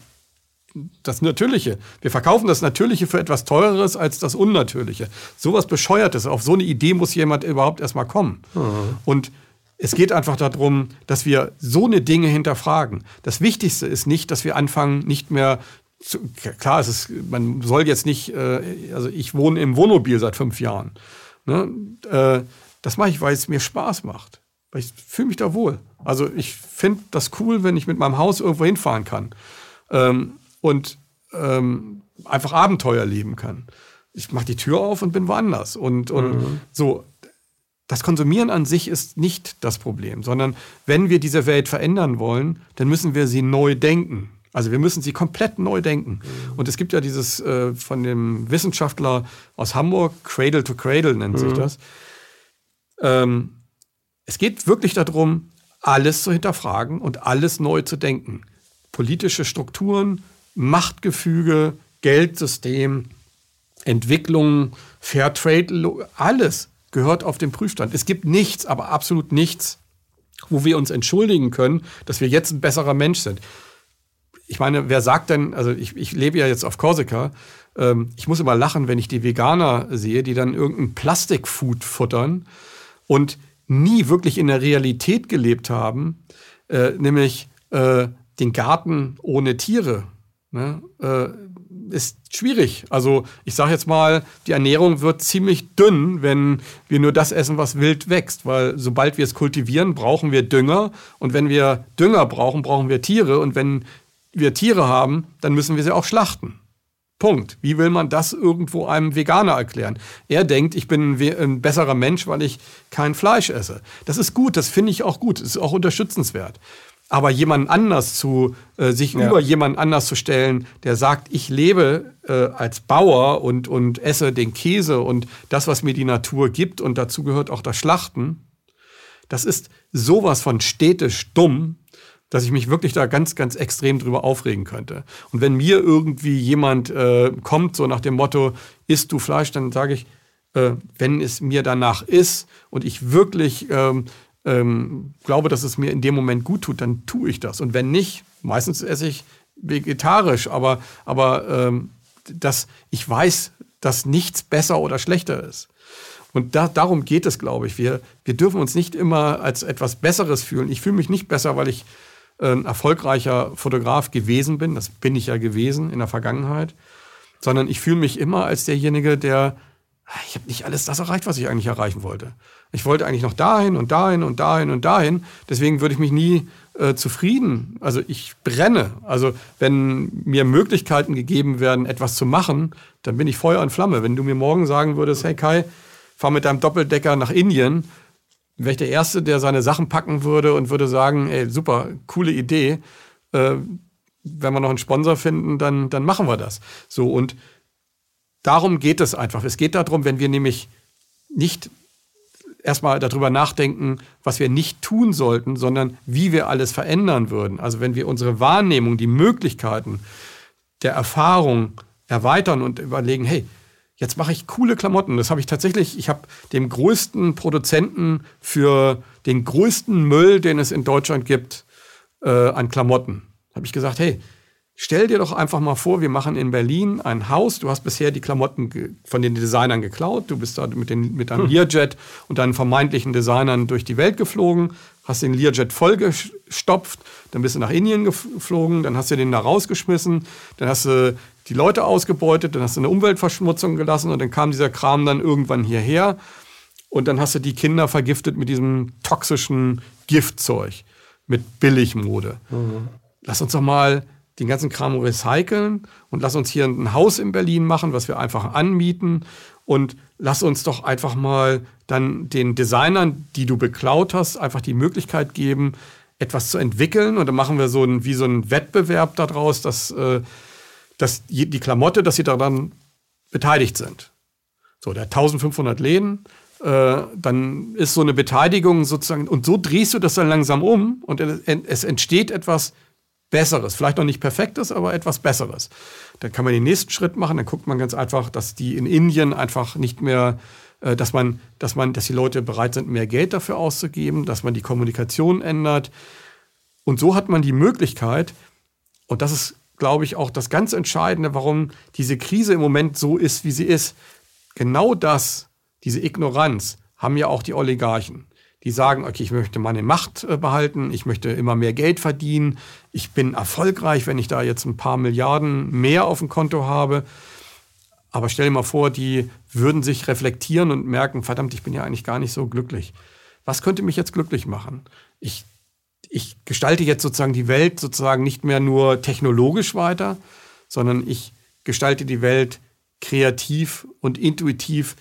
S3: das Natürliche. Wir verkaufen das Natürliche für etwas Teureres als das Unnatürliche. Sowas Bescheuertes. Auf so eine Idee muss jemand überhaupt erstmal kommen. Mhm. Und es geht einfach darum, dass wir so eine Dinge hinterfragen. Das Wichtigste ist nicht, dass wir anfangen, nicht mehr klar, es ist, man soll jetzt nicht, äh, also ich wohne im Wohnmobil seit fünf Jahren. Ne? Äh, das mache ich, weil es mir Spaß macht. Weil ich fühle mich da wohl. Also ich finde das cool, wenn ich mit meinem Haus irgendwo hinfahren kann ähm, und ähm, einfach Abenteuer leben kann. Ich mache die Tür auf und bin woanders. Und, und mhm. so, das Konsumieren an sich ist nicht das Problem, sondern wenn wir diese Welt verändern wollen, dann müssen wir sie neu denken. Also wir müssen sie komplett neu denken. Und es gibt ja dieses äh, von dem Wissenschaftler aus Hamburg, Cradle to Cradle nennt mhm. sich das. Ähm, es geht wirklich darum, alles zu hinterfragen und alles neu zu denken. Politische Strukturen, Machtgefüge, Geldsystem, Entwicklung, Fairtrade, alles gehört auf den Prüfstand. Es gibt nichts, aber absolut nichts, wo wir uns entschuldigen können, dass wir jetzt ein besserer Mensch sind ich meine, wer sagt denn, also ich, ich lebe ja jetzt auf Korsika, ähm, ich muss immer lachen, wenn ich die Veganer sehe, die dann irgendein Plastikfood futtern und nie wirklich in der Realität gelebt haben, äh, nämlich äh, den Garten ohne Tiere. Ne? Äh, ist schwierig. Also ich sage jetzt mal, die Ernährung wird ziemlich dünn, wenn wir nur das essen, was wild wächst. Weil sobald wir es kultivieren, brauchen wir Dünger. Und wenn wir Dünger brauchen, brauchen wir Tiere. Und wenn wir Tiere haben, dann müssen wir sie auch schlachten. Punkt. Wie will man das irgendwo einem Veganer erklären? Er denkt, ich bin ein besserer Mensch, weil ich kein Fleisch esse. Das ist gut, das finde ich auch gut, das ist auch unterstützenswert. Aber jemand anders zu, äh, sich ja. über jemand anders zu stellen, der sagt, ich lebe äh, als Bauer und, und esse den Käse und das, was mir die Natur gibt und dazu gehört auch das Schlachten, das ist sowas von städtisch dumm, dass ich mich wirklich da ganz, ganz extrem drüber aufregen könnte. Und wenn mir irgendwie jemand äh, kommt, so nach dem Motto, isst du Fleisch, dann sage ich, äh, wenn es mir danach ist und ich wirklich ähm, ähm, glaube, dass es mir in dem Moment gut tut, dann tue ich das. Und wenn nicht, meistens esse ich vegetarisch, aber, aber ähm, dass ich weiß, dass nichts besser oder schlechter ist. Und da, darum geht es, glaube ich. Wir, wir dürfen uns nicht immer als etwas Besseres fühlen. Ich fühle mich nicht besser, weil ich ein erfolgreicher Fotograf gewesen bin, das bin ich ja gewesen in der Vergangenheit, sondern ich fühle mich immer als derjenige, der, ich habe nicht alles das erreicht, was ich eigentlich erreichen wollte. Ich wollte eigentlich noch dahin und dahin und dahin und dahin. Deswegen würde ich mich nie äh, zufrieden. Also ich brenne. Also wenn mir Möglichkeiten gegeben werden, etwas zu machen, dann bin ich Feuer und Flamme. Wenn du mir morgen sagen würdest, hey Kai, fahr mit deinem Doppeldecker nach Indien, wäre ich der Erste, der seine Sachen packen würde und würde sagen, ey, super, coole Idee. Äh, wenn wir noch einen Sponsor finden, dann, dann machen wir das. So, und darum geht es einfach. Es geht darum, wenn wir nämlich nicht erstmal darüber nachdenken, was wir nicht tun sollten, sondern wie wir alles verändern würden. Also wenn wir unsere Wahrnehmung, die Möglichkeiten der Erfahrung erweitern und überlegen, hey, jetzt mache ich coole Klamotten. Das habe ich tatsächlich, ich habe dem größten Produzenten für den größten Müll, den es in Deutschland gibt, äh, an Klamotten, habe ich gesagt, hey, Stell dir doch einfach mal vor, wir machen in Berlin ein Haus. Du hast bisher die Klamotten von den Designern geklaut. Du bist da mit, den, mit deinem hm. Learjet und deinen vermeintlichen Designern durch die Welt geflogen, hast den Learjet vollgestopft, dann bist du nach Indien geflogen, dann hast du den da rausgeschmissen, dann hast du die Leute ausgebeutet, dann hast du eine Umweltverschmutzung gelassen und dann kam dieser Kram dann irgendwann hierher und dann hast du die Kinder vergiftet mit diesem toxischen Giftzeug, mit Billigmode. Mhm. Lass uns doch mal den ganzen Kram recyceln und lass uns hier ein Haus in Berlin machen, was wir einfach anmieten und lass uns doch einfach mal dann den Designern, die du beklaut hast, einfach die Möglichkeit geben, etwas zu entwickeln und dann machen wir so ein, wie so einen Wettbewerb daraus, dass, äh, dass die Klamotte, dass sie daran beteiligt sind. So, der 1500 Läden, äh, dann ist so eine Beteiligung sozusagen, und so drehst du das dann langsam um und es entsteht etwas Besseres. Vielleicht noch nicht Perfektes, aber etwas Besseres. Dann kann man den nächsten Schritt machen. Dann guckt man ganz einfach, dass die in Indien einfach nicht mehr, äh, dass man, dass man, dass die Leute bereit sind, mehr Geld dafür auszugeben, dass man die Kommunikation ändert. Und so hat man die Möglichkeit, und das ist, glaube ich, auch das ganz Entscheidende, warum diese Krise im Moment so ist, wie sie ist. Genau das, diese Ignoranz, haben ja auch die Oligarchen die sagen, okay, ich möchte meine Macht äh, behalten, ich möchte immer mehr Geld verdienen, ich bin erfolgreich, wenn ich da jetzt ein paar Milliarden mehr auf dem Konto habe. Aber stell dir mal vor, die würden sich reflektieren und merken, verdammt, ich bin ja eigentlich gar nicht so glücklich. Was könnte mich jetzt glücklich machen? Ich, ich gestalte jetzt sozusagen die Welt sozusagen nicht mehr nur technologisch weiter, sondern ich gestalte die Welt kreativ und intuitiv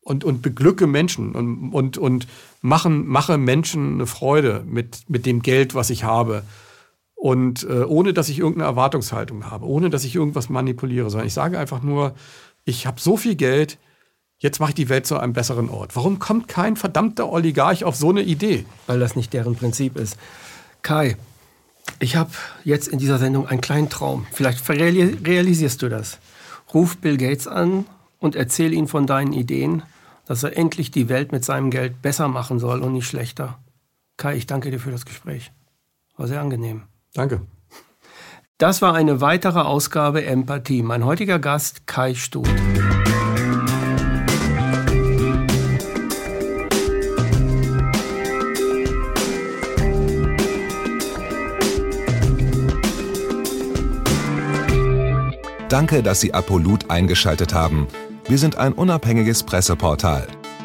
S3: und, und beglücke Menschen und, und, und machen, mache Menschen eine Freude mit, mit dem Geld, was ich habe. Und äh, ohne dass ich irgendeine Erwartungshaltung habe, ohne dass ich irgendwas manipuliere, sondern ich sage einfach nur, ich habe so viel Geld, jetzt mache ich die Welt zu einem besseren Ort. Warum kommt kein verdammter Oligarch auf so eine Idee?
S2: Weil das nicht deren Prinzip ist. Kai, ich habe jetzt in dieser Sendung einen kleinen Traum. Vielleicht realisierst du das. Ruf Bill Gates an und erzähl ihm von deinen Ideen dass er endlich die Welt mit seinem Geld besser machen soll und nicht schlechter. Kai, ich danke dir für das Gespräch. War sehr angenehm.
S3: Danke.
S2: Das war eine weitere Ausgabe Empathie. Mein heutiger Gast Kai Stut.
S1: Danke, dass Sie Apolut eingeschaltet haben. Wir sind ein unabhängiges Presseportal.